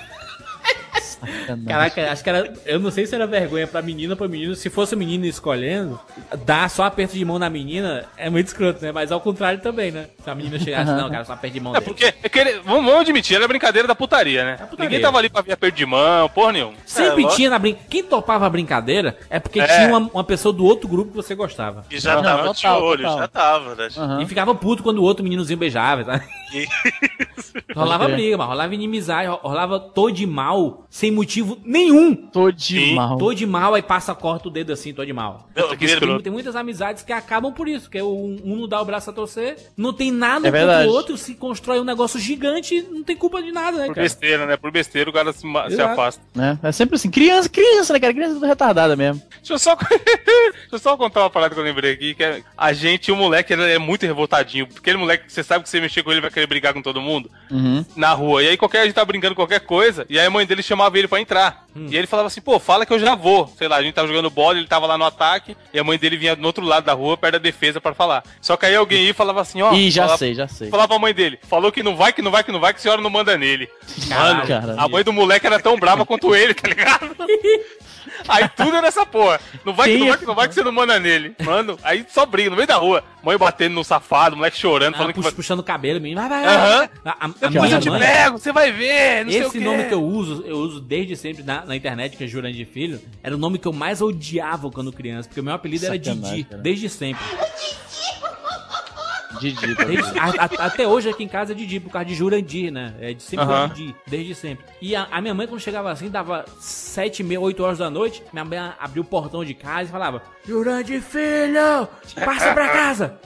Caraca, acho que era. Eu não sei se era vergonha pra menina ou pra menino. Se fosse o menino escolhendo, dar só aperto de mão na menina é muito escroto, né? Mas ao contrário também, né? Se a menina chegasse, não, cara, só aperto de mão É dele. porque, é que ele- vamos, vamos admitir, era brincadeira da putaria, né? putaria. Ninguém tava ali pra ver aperto de mão, porra nenhuma. Sempre É, tinha na brincadeira. Quem topava a brincadeira é porque É. tinha uma, uma pessoa do outro grupo que você gostava. E já Não, tava de total, olho, total. já tava, né? Aham. E ficava puto quando o outro meninozinho beijava, tá? E- Rolava briga, mas rolava inimizade, ro- rolava tô de mal, sem motivo nenhum. Tô de Sim, mal. Tô de mal, aí passa, corta o dedo assim, tô de mal. Não, Porque tem, tem muitas amizades que acabam por isso, que um, um não dá o braço a torcer, não tem nada É contra o outro, se constrói um negócio gigante, não tem culpa de nada, né, Por cara? besteira, né? Por besteira o cara se, se afasta. Né? É sempre assim. Criança, criança, né, cara? Criança é tudo retardada mesmo. Deixa eu só, deixa eu só contar uma parada que eu lembrei aqui, que é, a gente, o moleque, ele é muito revoltadinho. Aquele moleque que você sabe que você mexer com ele vai querer brigar com todo mundo Uhum. na rua. E aí qualquer a gente tá brincando qualquer coisa, e aí a mãe dele chamava ele pra entrar. Hum. E ele falava assim, pô, fala que eu já vou. Sei lá, a gente tava jogando bola, ele tava lá no ataque, e a mãe dele vinha do outro lado da rua, perto da defesa, pra falar. Só que aí alguém ia e falava assim, ó. Ih, já falava- sei, já sei. Falava pra mãe dele, falou que não vai, que não vai, que não vai, que a senhora não manda nele. Mano, Caralho. a mãe do moleque era tão brava quanto ele, tá ligado? Aí tudo era essa porra. Não vai, que Quem não é vai, que não vai, que você não manda nele. Mano, aí só briga no meio da rua. Mãe batendo no safado, moleque chorando, Ah, falando que puxa- vai. puxando o cabelo, menino, vai, vai, vai. Aham. A, a- a Depois minha eu te mãe, pego, você vai ver, não sei o esse quê. nome que eu uso, eu uso desde sempre na, na internet, que é Jurandir Filho, era o nome que eu mais odiava quando criança, porque o meu apelido era Sacanagem, Didi, cara. desde sempre. Didi, tá Desde- a- a- até hoje aqui em casa é Didi, por causa de Jurandir, né? É de sempre Aham. Didi, desde sempre. E a, a minha mãe, quando chegava assim, dava sete, meia, oito horas da noite, minha mãe abria o portão de casa e falava: Jurandir Filho, passa pra casa.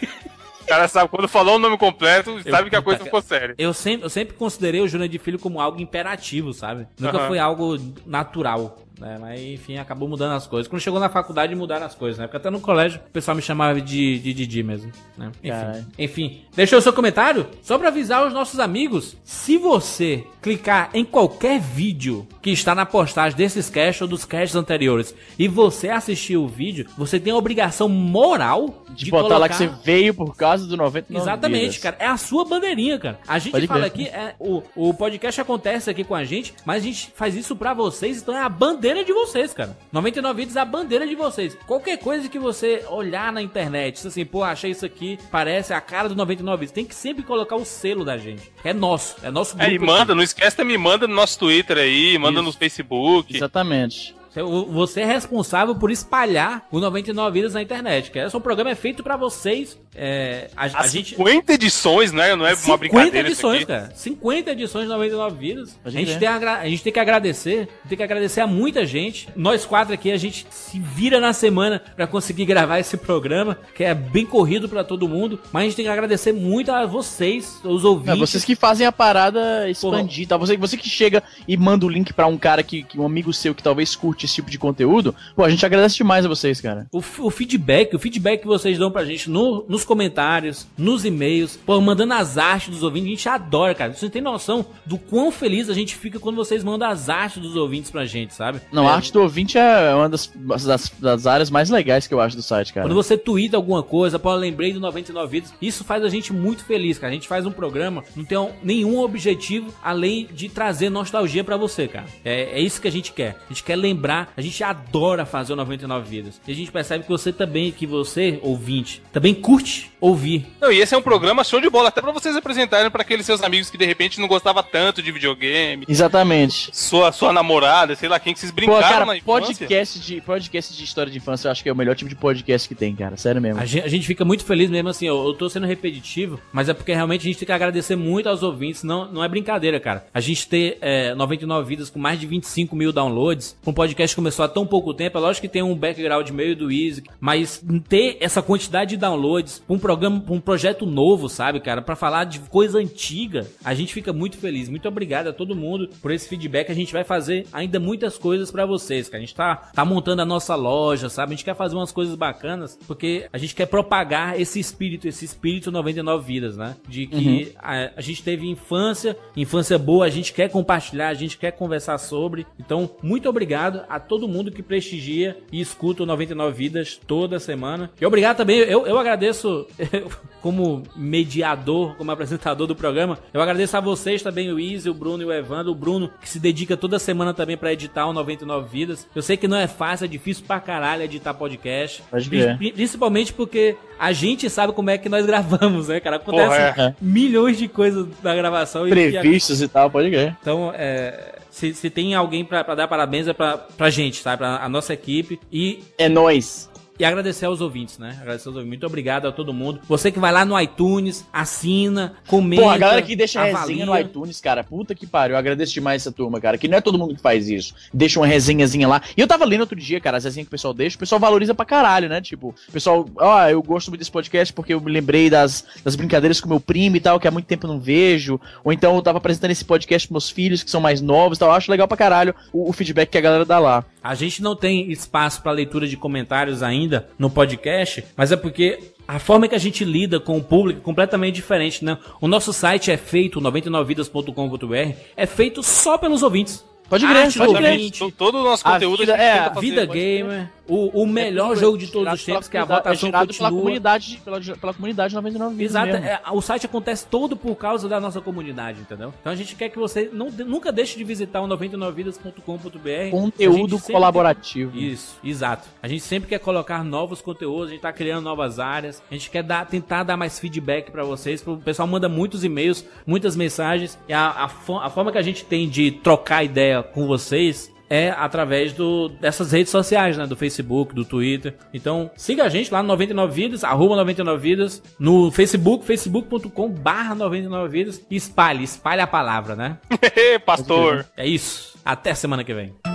O cara sabe, quando falou o nome completo, sabe que a coisa cara. ficou séria. Eu sempre, eu sempre considerei o Jurandir Filho como algo imperativo, sabe? Nunca Aham. foi algo natural. Né? Mas enfim, acabou mudando as coisas. Quando chegou na faculdade, mudaram as coisas, né? Porque até no colégio o pessoal me chamava de de Didi mesmo. Né? Enfim, enfim, deixou o seu comentário só pra avisar os nossos amigos. Se você clicar em qualquer vídeo que está na postagem desses casts ou dos casts anteriores e você assistir o vídeo, você tem a obrigação moral De, botar lá que você veio por causa do 99 Exatamente, cara. É a sua bandeirinha, cara. A gente Pode fala aqui, é, o, o podcast acontece aqui com a gente, mas a gente faz isso pra vocês, então é a bandeira de vocês, cara. 99 vídeos é a bandeira de vocês. Qualquer coisa que você olhar na internet, se assim, pô, achei isso aqui, parece a cara do 99 vídeos, tem que sempre colocar o selo da gente. É nosso, é nosso É, e grupo manda, aqui. não esquece também, manda no nosso Twitter aí, manda Isso. no Facebook. Exatamente. Você- é responsável por espalhar o 99 Vidas na internet. Que esse programa é feito pra vocês. É, a, a As gente. 50 edições, né? Não é uma 50 brincadeira isso edições, aqui. cara. 50 edições de 99 vidas. A gente, crer. tem a, agra- a gente tem que agradecer. Tem que agradecer a muita gente. Nós quatro aqui, a gente se vira na semana pra conseguir gravar esse programa, que é bem corrido pra todo mundo. Mas a gente tem que agradecer muito a vocês, os ouvintes. É, vocês que fazem a parada expandir, tá? Você, você que chega e manda o link pra um cara que, que um amigo seu que talvez curte esse tipo de conteúdo, pô, a gente agradece demais a vocês, cara. O, o feedback, o feedback que vocês dão pra gente no- nos comentários, nos e-mails, pô, mandando as artes dos ouvintes, a gente adora, cara. Você tem noção do quão feliz a gente fica quando vocês mandam as artes dos ouvintes pra gente, sabe? Não, É, a arte do ouvinte é uma das, das, das áreas mais legais que eu acho do site, cara. Quando você twitta alguma coisa, pô, eu lembrei do 99 Vidas, isso faz a gente muito feliz, cara. A gente faz um programa, não tem um- nenhum objetivo além de trazer nostalgia pra você, cara. É, é isso que a gente quer. A gente quer lembrar, a gente adora fazer o 99 Vidas. E a gente percebe que você também, que você, ouvinte, também curte ouvir. Não, e esse é um programa show de bola, até pra vocês apresentarem pra aqueles seus amigos que de repente não gostavam tanto de videogame, Exatamente. sua, sua namorada, sei lá quem que vocês Pô, brincaram cara, na infância. podcast de, podcast de história de infância eu acho que é o melhor tipo de podcast que tem, cara. Sério mesmo. A gente, a gente fica muito feliz mesmo, assim, eu, eu tô sendo repetitivo, mas é porque realmente a gente tem que agradecer muito aos ouvintes, não, não é brincadeira, cara. A gente ter é, 99 vidas com mais de 25 mil downloads, um podcast que começou há tão pouco tempo, é lógico que tem um background meio do Easy, mas ter essa quantidade de downloads pra um programa, pra um projeto novo, sabe, cara, pra falar de coisa antiga, a gente fica muito feliz. Muito obrigado a todo mundo por esse feedback, a gente vai fazer ainda muitas coisas pra vocês, cara. A gente tá, tá montando a nossa loja, sabe? A gente quer fazer umas coisas bacanas, porque a gente quer propagar esse espírito, esse espírito 99 vidas, né? De que a, a gente teve infância, infância boa, a gente quer compartilhar, a gente quer conversar sobre. Então, muito obrigado a todo mundo que prestigia e escuta o 99 vidas toda semana. E obrigado também, eu, eu agradeço como mediador, como apresentador do programa, eu agradeço a vocês também, o Izzy, o Bruno e o Evandro. O Bruno, que se dedica toda semana também pra editar o 99 Vidas. Eu sei que não é fácil, é difícil pra caralho editar podcast. Pode crer. Pri- Principalmente porque a gente sabe como é que nós gravamos, né, cara? Acontece Porra, é. milhões de coisas na gravação. e- Previstos e tal, pode crer. então, é, se, se tem alguém pra dar parabéns é pra gente, sabe? Pra a nossa equipe. E É nóis. E agradecer aos ouvintes, né? Agradecer aos ouvintes. Muito obrigado a todo mundo. Você que vai lá no iTunes, assina, comenta. Pô, a galera que deixa avalia. resenha no iTunes, cara, puta que pariu. Eu agradeço demais essa turma, cara. Que não é todo mundo que faz isso. Deixa uma resenhazinha lá. E eu tava lendo outro dia, cara, as resenhas que o pessoal deixa. O pessoal valoriza pra caralho, né? Tipo, o pessoal, ó, eu gosto muito desse podcast porque eu me lembrei das, das brincadeiras com meu primo e tal, que há muito tempo eu não vejo. Ou então eu tava apresentando esse podcast pros meus filhos, que são mais novos e tal. Eu acho legal pra caralho o, o feedback que a galera dá lá. A gente não tem espaço para leitura de comentários ainda no podcast, mas é porque a forma que a gente lida com o público é completamente diferente, né? O nosso site é feito, 99vidas.com.br, é feito só pelos ouvintes. Pode crer, Arte pode crer. To- Todo o nosso A conteúdo vida- gente é, fazer Vida Gamer, o, o melhor É jogo de todos os tempos, que a pela votação é gerado pela continua. comunidade, pela, pela comunidade 99 vidas Exato, mesmo. é, o site acontece todo por causa da nossa comunidade, entendeu? Então a gente quer que você não, nunca deixe de visitar o 99vidas.com.br. Conteúdo A colaborativo. Isso, exato. A gente sempre quer colocar novos conteúdos, a gente tá criando novas áreas, a gente quer dar, tentar dar mais feedback pra vocês. O pessoal manda muitos e-mails, muitas mensagens, e a, a, a forma que a gente tem de trocar ideia com vocês é através do, dessas redes sociais, né? Do Facebook, do Twitter. Então, siga a gente lá no 99 Vidas, arroba 99 Vidas, no Facebook, facebook.com barra 99 Vidas, e espalhe, espalhe a palavra, né? Pastor. É isso. Até semana que vem.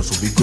los ubico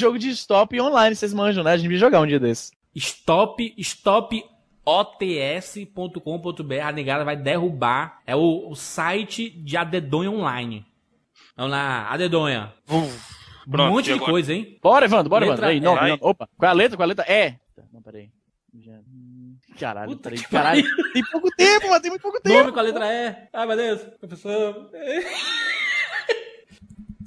jogo de stop online, vocês manjam, né? A gente devia jogar um dia desses. Stop, stop ots.com.br, a negada vai derrubar. É o, o site de Adedonha Online. Vamos lá, Adedonha. Pronto, um monte de agora? coisa, hein? Bora, Evandro, bora, Letra Evandro. Aí, não, não, opa, qual é a letra? Qual é a letra? É. Não, peraí. Já- Caralho, Puta peraí, que caralho. Tem pouco tempo, mano, tem muito pouco tempo. Nome com a letra E. Ai, meu Deus. Professor.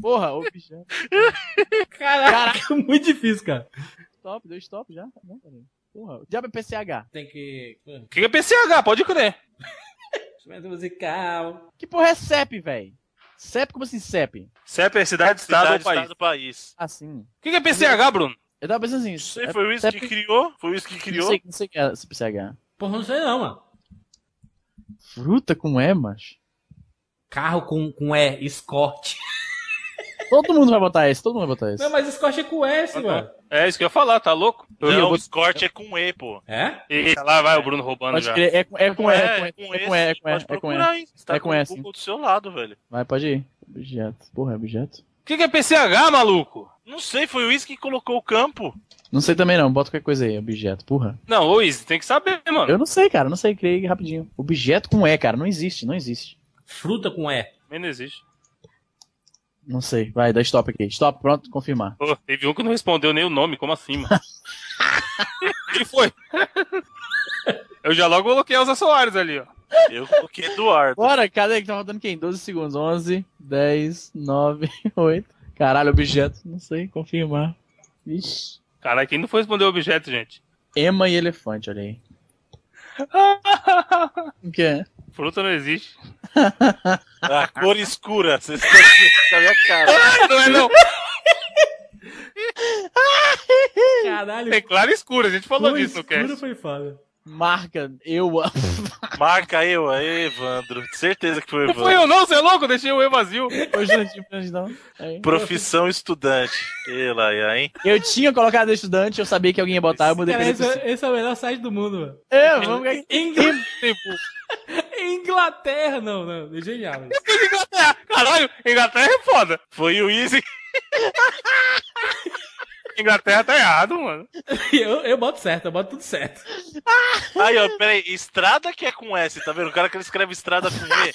Porra, objeto. Caraca, muito difícil, cara. Stop, deu stop já? Não, peraí. Porra, o diabo é PCH. Tem que... O que é PCH? Pode crer. Instrumento musical. Que porra é CEP, velho? CEP, como assim CEP? CEP é cidade, estado ou Cidade, país. estado, país. Assim. O que é PCH, Bruno? Eu tava pensando assim. Não sei, é- foi o CEP que criou? Foi o Wiz que Não criou? sei, não sei o que é PCH. Porra, não sei não, mano. Fruta com E, macho. Carro com, com E, Escort. Todo mundo vai botar esse, todo mundo vai botar esse. Não, mas Escort é com S, mano. É isso que eu ia falar, tá louco? eu Não, vou- o Scott é com E, pô. É? Eita, lá vai o Bruno roubando Pode já. crer, é, com- é com E, é com E, com é com E, é com E, pode é com E. procurar aí. Você tá É com com E, o sim. Google do seu lado, velho. Vai, pode ir. Objeto. Porra, é objeto? O que é PCH, maluco? Não sei, foi o Wiz que colocou o campo. Não sei também não, bota qualquer coisa aí, objeto, porra. Não, ô Izzy, tem que saber, mano. Eu não sei, cara, não sei, criei rapidinho. Objeto com E, cara, não existe, não existe. Fruta com E. Também não existe. Não sei, vai, dá stop aqui. Stop, pronto, confirmar. Pô, teve um que não respondeu nem o nome, como assim, mano? Quem foi? Eu já logo coloquei Elza Soares ali, ó. Eu coloquei Eduardo. Bora, cadê que tá faltando quem? 12 segundos, 11, 10, 9, 8. Caralho, objeto, não sei, confirmar. Vixe. Caralho, quem não foi responder o objeto, gente? Ema e elefante, olha aí. O que é? Fruta não existe. A cor escura. Vocês estão aqui com a minha cara. Não é não. Caralho. É claro e escuro, a gente falou Foi disso no cast. foi foda. Marca, eu. Marca eu aí, Evandro. Certeza que foi o Não fui Evandro. eu não, você é louco? Deixei o E vazio. Aí. Profissão estudante. E lá, e aí? Eu tinha colocado estudante, eu sabia que alguém ia botar, eu mudei Cara, esse, é- esse é o melhor site do mundo, mano. É, vamos. Inglaterra, não, não. É genial. isso. Inglaterra. Caralho, Inglaterra é foda. Foi o Easy. Inglaterra tá errado, mano. Eu, eu boto certo, eu boto tudo certo. Aí, ó, peraí. Estrada que é com S, tá vendo? O cara que ele escreve estrada com E.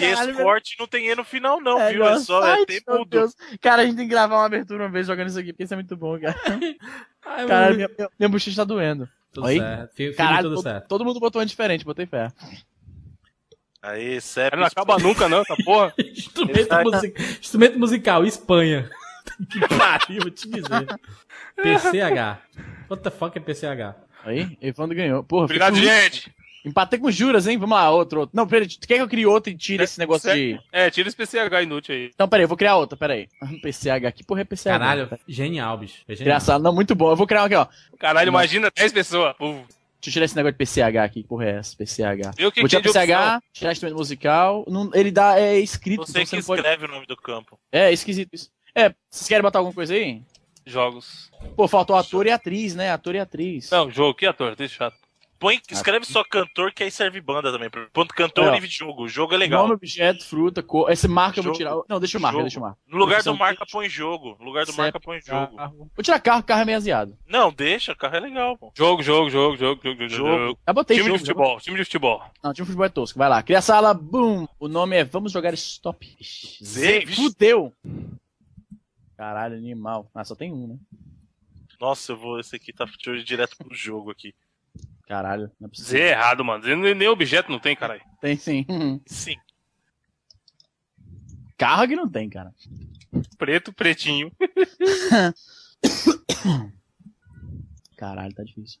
E escorte não tem E no final, não, É, viu? É só é meu tempo do. Deus. Cara, a gente tem que gravar uma abertura uma vez jogando isso aqui, porque isso é muito bom, cara. Ai, Caralho, mano. minha, minha, minha bochecha tá doendo. Tudo Oi? certo. Fica Caralho, tudo todo, certo. todo mundo botou um diferente, botei fé. Aí, CEP. Não acaba nunca, não, essa porra. Instrumento, Exato. music- Instrumento musical, Espanha. que pariu, vou te dizer. PCH. What the fuck é PCH? Aí, Evandro ganhou. Porra, Obrigado, gente. Empatei com juras, hein? Vamos lá, outro, outro. Não, peraí, tu quer que eu crie outro e tire esse negócio de. É, tira esse PCH inútil aí. Então, peraí, eu vou criar outra, peraí. PCH, que porra é PCH? Caralho, genial, bicho. É genial. Engraçado, não, muito bom. Eu vou criar um aqui, ó. Caralho, imagina 10 pessoas. Pô, Deixa eu tirar esse negócio de PCH aqui, que porra é essa? PCH. Eu que vou tirar PCH, tirar instrumento musical. Não, ele dá, é escrito. Você então que não pode- escreve o nome do campo. É, esquisito isso. É, vocês querem botar alguma coisa aí? Jogos. Pô, faltou ator e atriz, né? Ator e atriz. Não, jogo, que ator, deixa chato. Põe, escreve só cantor, que aí serve banda também. Ponto cantor É, ó. e jogo. O jogo é legal. Nome, objeto, fruta, cor. Esse marca eu vou Jogo. tirar. Não, deixa eu marcar, Jogo. deixa eu marcar. No lugar do marca, põe jogo. No lugar do CEP, marca, põe jogo. carro. Vou tirar carro, carro é meio aziado. Não, deixa, carro é legal, pô. Jogo, jogo, jogo, jogo, jogo, jogo. Jogo. Já botei Time jogo, de futebol, time de futebol. Não, time de futebol é tosco. Vai lá. Cria a sala, boom. O nome é Vamos Jogar Stop. Z, fudeu. Caralho, animal. Ah, só tem um, né? Nossa, eu vou. Esse aqui tá direto pro jogo aqui. Caralho, não é possível. Z é errado, mano. Nem objeto não tem, caralho. Tem sim. Sim. Carro que não tem, cara. Preto, pretinho. Caralho, tá difícil.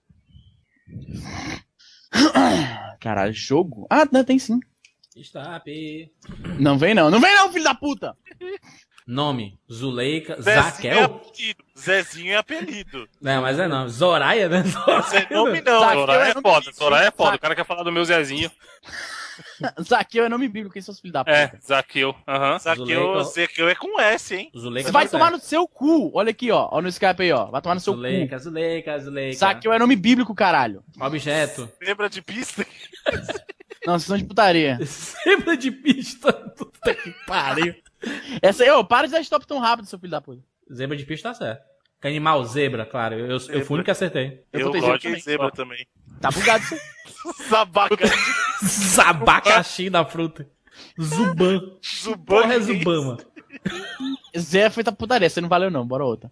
Caralho, jogo? Ah, não, tem sim. Stop. Não vem não. Não vem não, filho da puta! Nome: Zuleika. Zezinho é Zaquel? apelido. Zezinho é apelido. Não, mas é nome. Zoraia, né? Zé nome não. Zaqueu é é nome foda, bíblico, Soraya é foda. O cara quer falar do meu Zezinho. Zaqueu é nome bíblico, quem são os filhos da puta? É, Zaqueu. Aham. Zaqueu, Zuleika- Zaqueu é com S, hein? Zuleika. Você vai tomar no seu cu. Olha aqui, ó. Olha no Skype aí, ó. Vai tomar no seu Zuleika, Zuleika, cu. Zuleika. Zaqueu é nome bíblico, caralho. Objeto. Lembra de pista? Não, vocês são de putaria. Sempre de pista. Puta que pariu. Essa aí, ô, para de dar stop tão rápido, seu filho da puta. Zebra de pista tá certo. Que animal, zebra, claro. Eu, eu, eu fui o único que acertei. Eu Eu coloquei zebra zebra também. também. Tá bugado isso aí. Sabaca. Abacaxi da fruta. Zuban. Porra, é Zubama. Zé é feita putaria, você não valeu não, bora outra.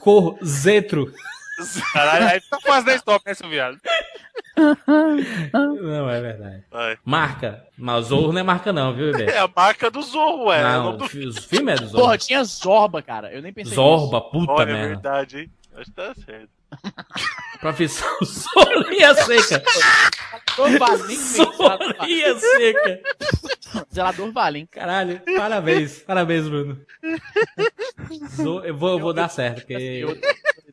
Cor, zetro. Caralho, aí tá quase 10 top, né, seu viado? Não, é verdade. Vai. Marca. Mas Zorro não é marca não, viu, bebê? É a marca do Zorro, ué. É o Não, o do... filme é do Zorro. Porra, tinha Zorba, cara. Eu nem pensei Zorba, puta Olha, é merda. verdade, hein? Acho que tá certo. Profissão Soria Seca. nisso. Soria Seca. Zelador vale, hein? Caralho, parabéns. Parabéns, Bruno. Zo- eu, vou, eu vou dar certo, porque...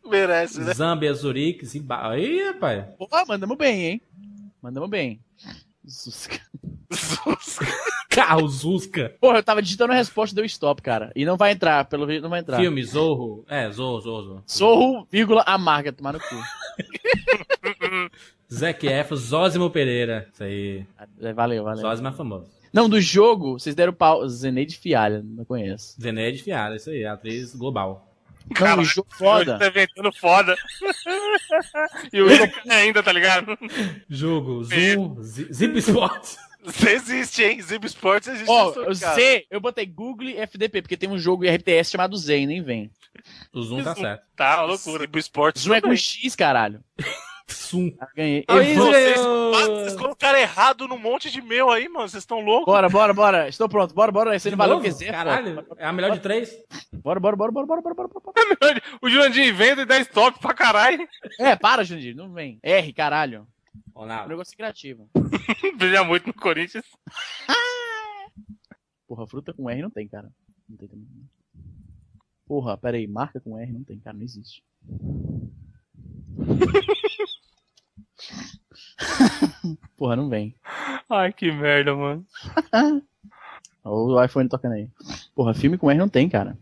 Merece, né? Zambia, Zurique, Zimbabwe. Aí, rapaz. Porra, mandamos bem, hein? Mandamos bem. Zusca. Carro, Zusca. Porra, eu tava digitando a resposta deu stop, cara. E não vai entrar, pelo jeito não vai entrar. Filme, Zorro. É, Zorro, Zorro, Zorro. Zorro, vírgula, amarga, tomar no cu. Zac Efron, Zózimo Pereira. Isso aí. É, Valeu, valeu. Zózimo é famoso. Não, do jogo, vocês deram pau. Zeneide Fialha, não conheço. Zeneide Fiara, isso aí, atriz global. Não, o jogo foda. Tá inventando foda. e o Igor ainda, tá ligado? Jogo, Zoom, Zi- Zip Sports. Existe, hein? Zip Sports existe. Ó, isso, o cara. Z, eu botei Google e FDP, porque tem um jogo RTS chamado Z, nem vem. O Zoom tá certo. Tá, uma loucura. Zip Sports Zoom é com. X, caralho. Zoom. Ah, ganhei. Aí, Vocês, Ah, vocês colocaram errado num monte de meu aí, mano. Vocês estão loucos? Bora, bora, bora. Estou pronto. Bora, bora. Esse não porque Z é Caralho, foda. é a melhor de três? Bora, bora, bora, bora, bora, bora, bora, bora. O Jurandir inventa e dá stop pra caralho. É, para, Jandir, não vem. R, caralho. Um Ronaldo. negócio criativo. Brilha muito no Corinthians. Porra, fruta com R não tem, cara. Não tem também. Porra, pera aí, marca com R não tem, cara, não existe. Porra, não vem. Ai, que merda, mano. O iPhone tocando aí. Porra, filme com R não tem, cara.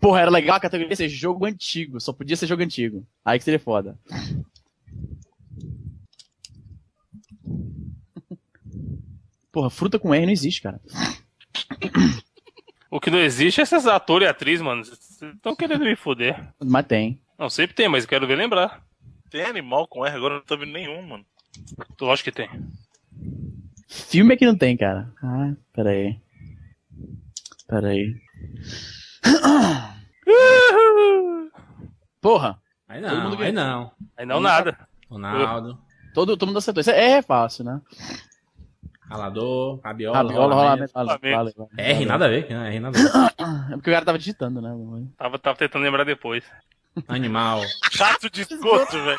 Porra, era legal a categoria ser jogo antigo. Só podia ser jogo antigo. Aí que seria foda. Porra, fruta com R não existe, cara. O que não existe é esses atores e atriz, mano. Estão querendo me foder. Mas tem. Não, sempre tem, mas eu quero ver lembrar. Tem animal com R, agora não tô vendo nenhum, mano. Lógico que tem. Filme é que não tem, cara. Ah, pera aí. Pera aí. Porra, Aí Todo não, mundo aí não. Aí não nada. Ronaldo, todo, todo mundo acertou. Isso é, é fácil, né? ralador, rabiola, Rabiola, rolamento. rolamento. R, nada a ver. R, nada a ver. É porque o cara tava digitando, né? Tava, tava tentando lembrar depois. Animal. Chato de esgoto, velho.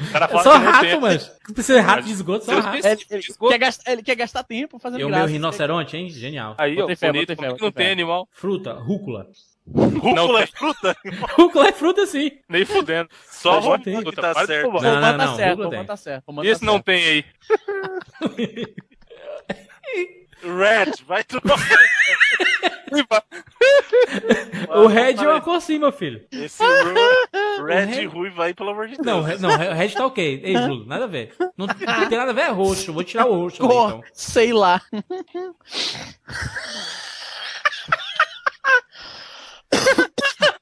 O cara É só não rato, tem. mano. Não precisa de rato de esgoto, só rato. Ele, ele quer gastar, ele quer gastar tempo fazendo E o graça. meu rinoceronte, hein? Genial. Aí, ó, Botei fé, bonito. botei fé, Como que não botei tem fé. animal? Fruta, rúcula. Rúcula tem. é fruta? Rúcula é fruta, sim. Nem fudendo. Só Só tem. Romano que tá Para de certo. roubar. Não, Romano não, tá não, certo, Google Romano tem. tá certo. Romano Esse não certo. tem aí. Red, vai O red é uma cor sim, meu filho. Esse Ru- Red Red- ruiva aí, pelo amor de Deus. Não, re- não, o Red tá ok. Ei, Bruno, nada a ver. Não, não tem nada a ver, é roxo. Vou tirar o roxo. ali, Cor, então. sei lá.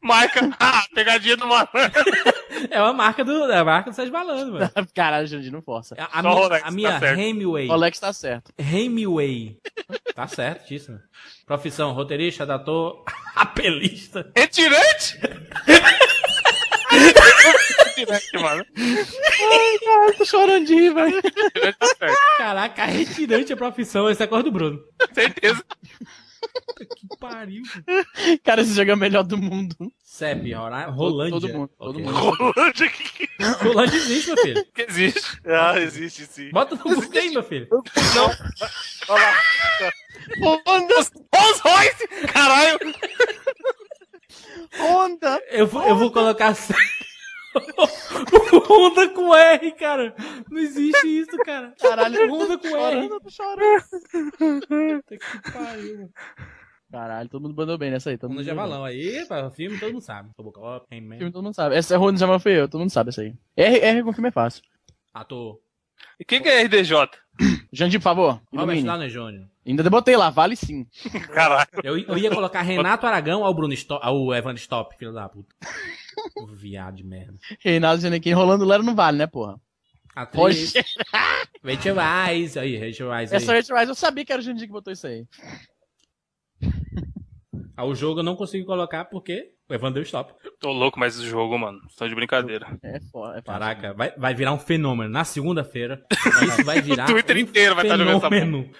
Marca. Ah, pegadinha do malandro. É uma marca do, é a marca do Sérgio Malandro, mano. Caralho, Jandir, não força. A, a Só minha, o Rolex a tá minha certo. Hemingway. O Alex tá certo. Hemingway. Tá certíssimo. Profissão, roteirista, dator, apelista. Retirante? Retirante, mano. Ai, tô chorando de rir, velho. Retirante tá certo. Caraca, retirante a profissão. Esse é a cor do Bruno. Certeza. Que pariu. Cara, esse jogo é o melhor do mundo. CEP, Rolândia. Todo mundo, todo Ok. mundo. Rolândia que... Rolândia existe, meu filho. Que existe. Ah, existe sim. Bota no Google aí, meu filho. Não. Olha lá. Os Rolls Royce! Caralho! Honda! Eu vou, eu vou colocar. Honda com R, cara. Não existe isso, cara. Caralho, Honda com R. eu tô chorando. Puta que pariu, mano. Caralho, todo mundo mandou bem nessa aí. Todo Honda mundo de mandou bem. avalão aí, para filme todo mundo sabe. Robocop, Rayman. Filme todo mundo sabe. Essa é Honda já foi eu, todo mundo sabe essa aí. R, R com filme é fácil. Ator. E quem que é RDJ? Jandir, por favor, Robert. Downey Jr. Ainda botei lá, vale sim. Caralho. Eu, eu ia colocar Renato Aragão ao Bruno Stop, ao Evan Stop, filho da puta. Viado de merda. Reinaldo Giannichini rolando Lero não vale, né, porra? Atriz. Rachel Weisz. Aí, Rachel Weisz. Essa. Rachel eu sabia que era o Jandir que botou isso aí. Ao jogo eu não consigo colocar porque o Evan deu stop. Tô louco, mas esse jogo, mano. Estão de brincadeira. É foda, é. Caraca, vai, vai virar um fenômeno. Na segunda-feira, isso vai virar O Twitter um inteiro vai estar jogando essa.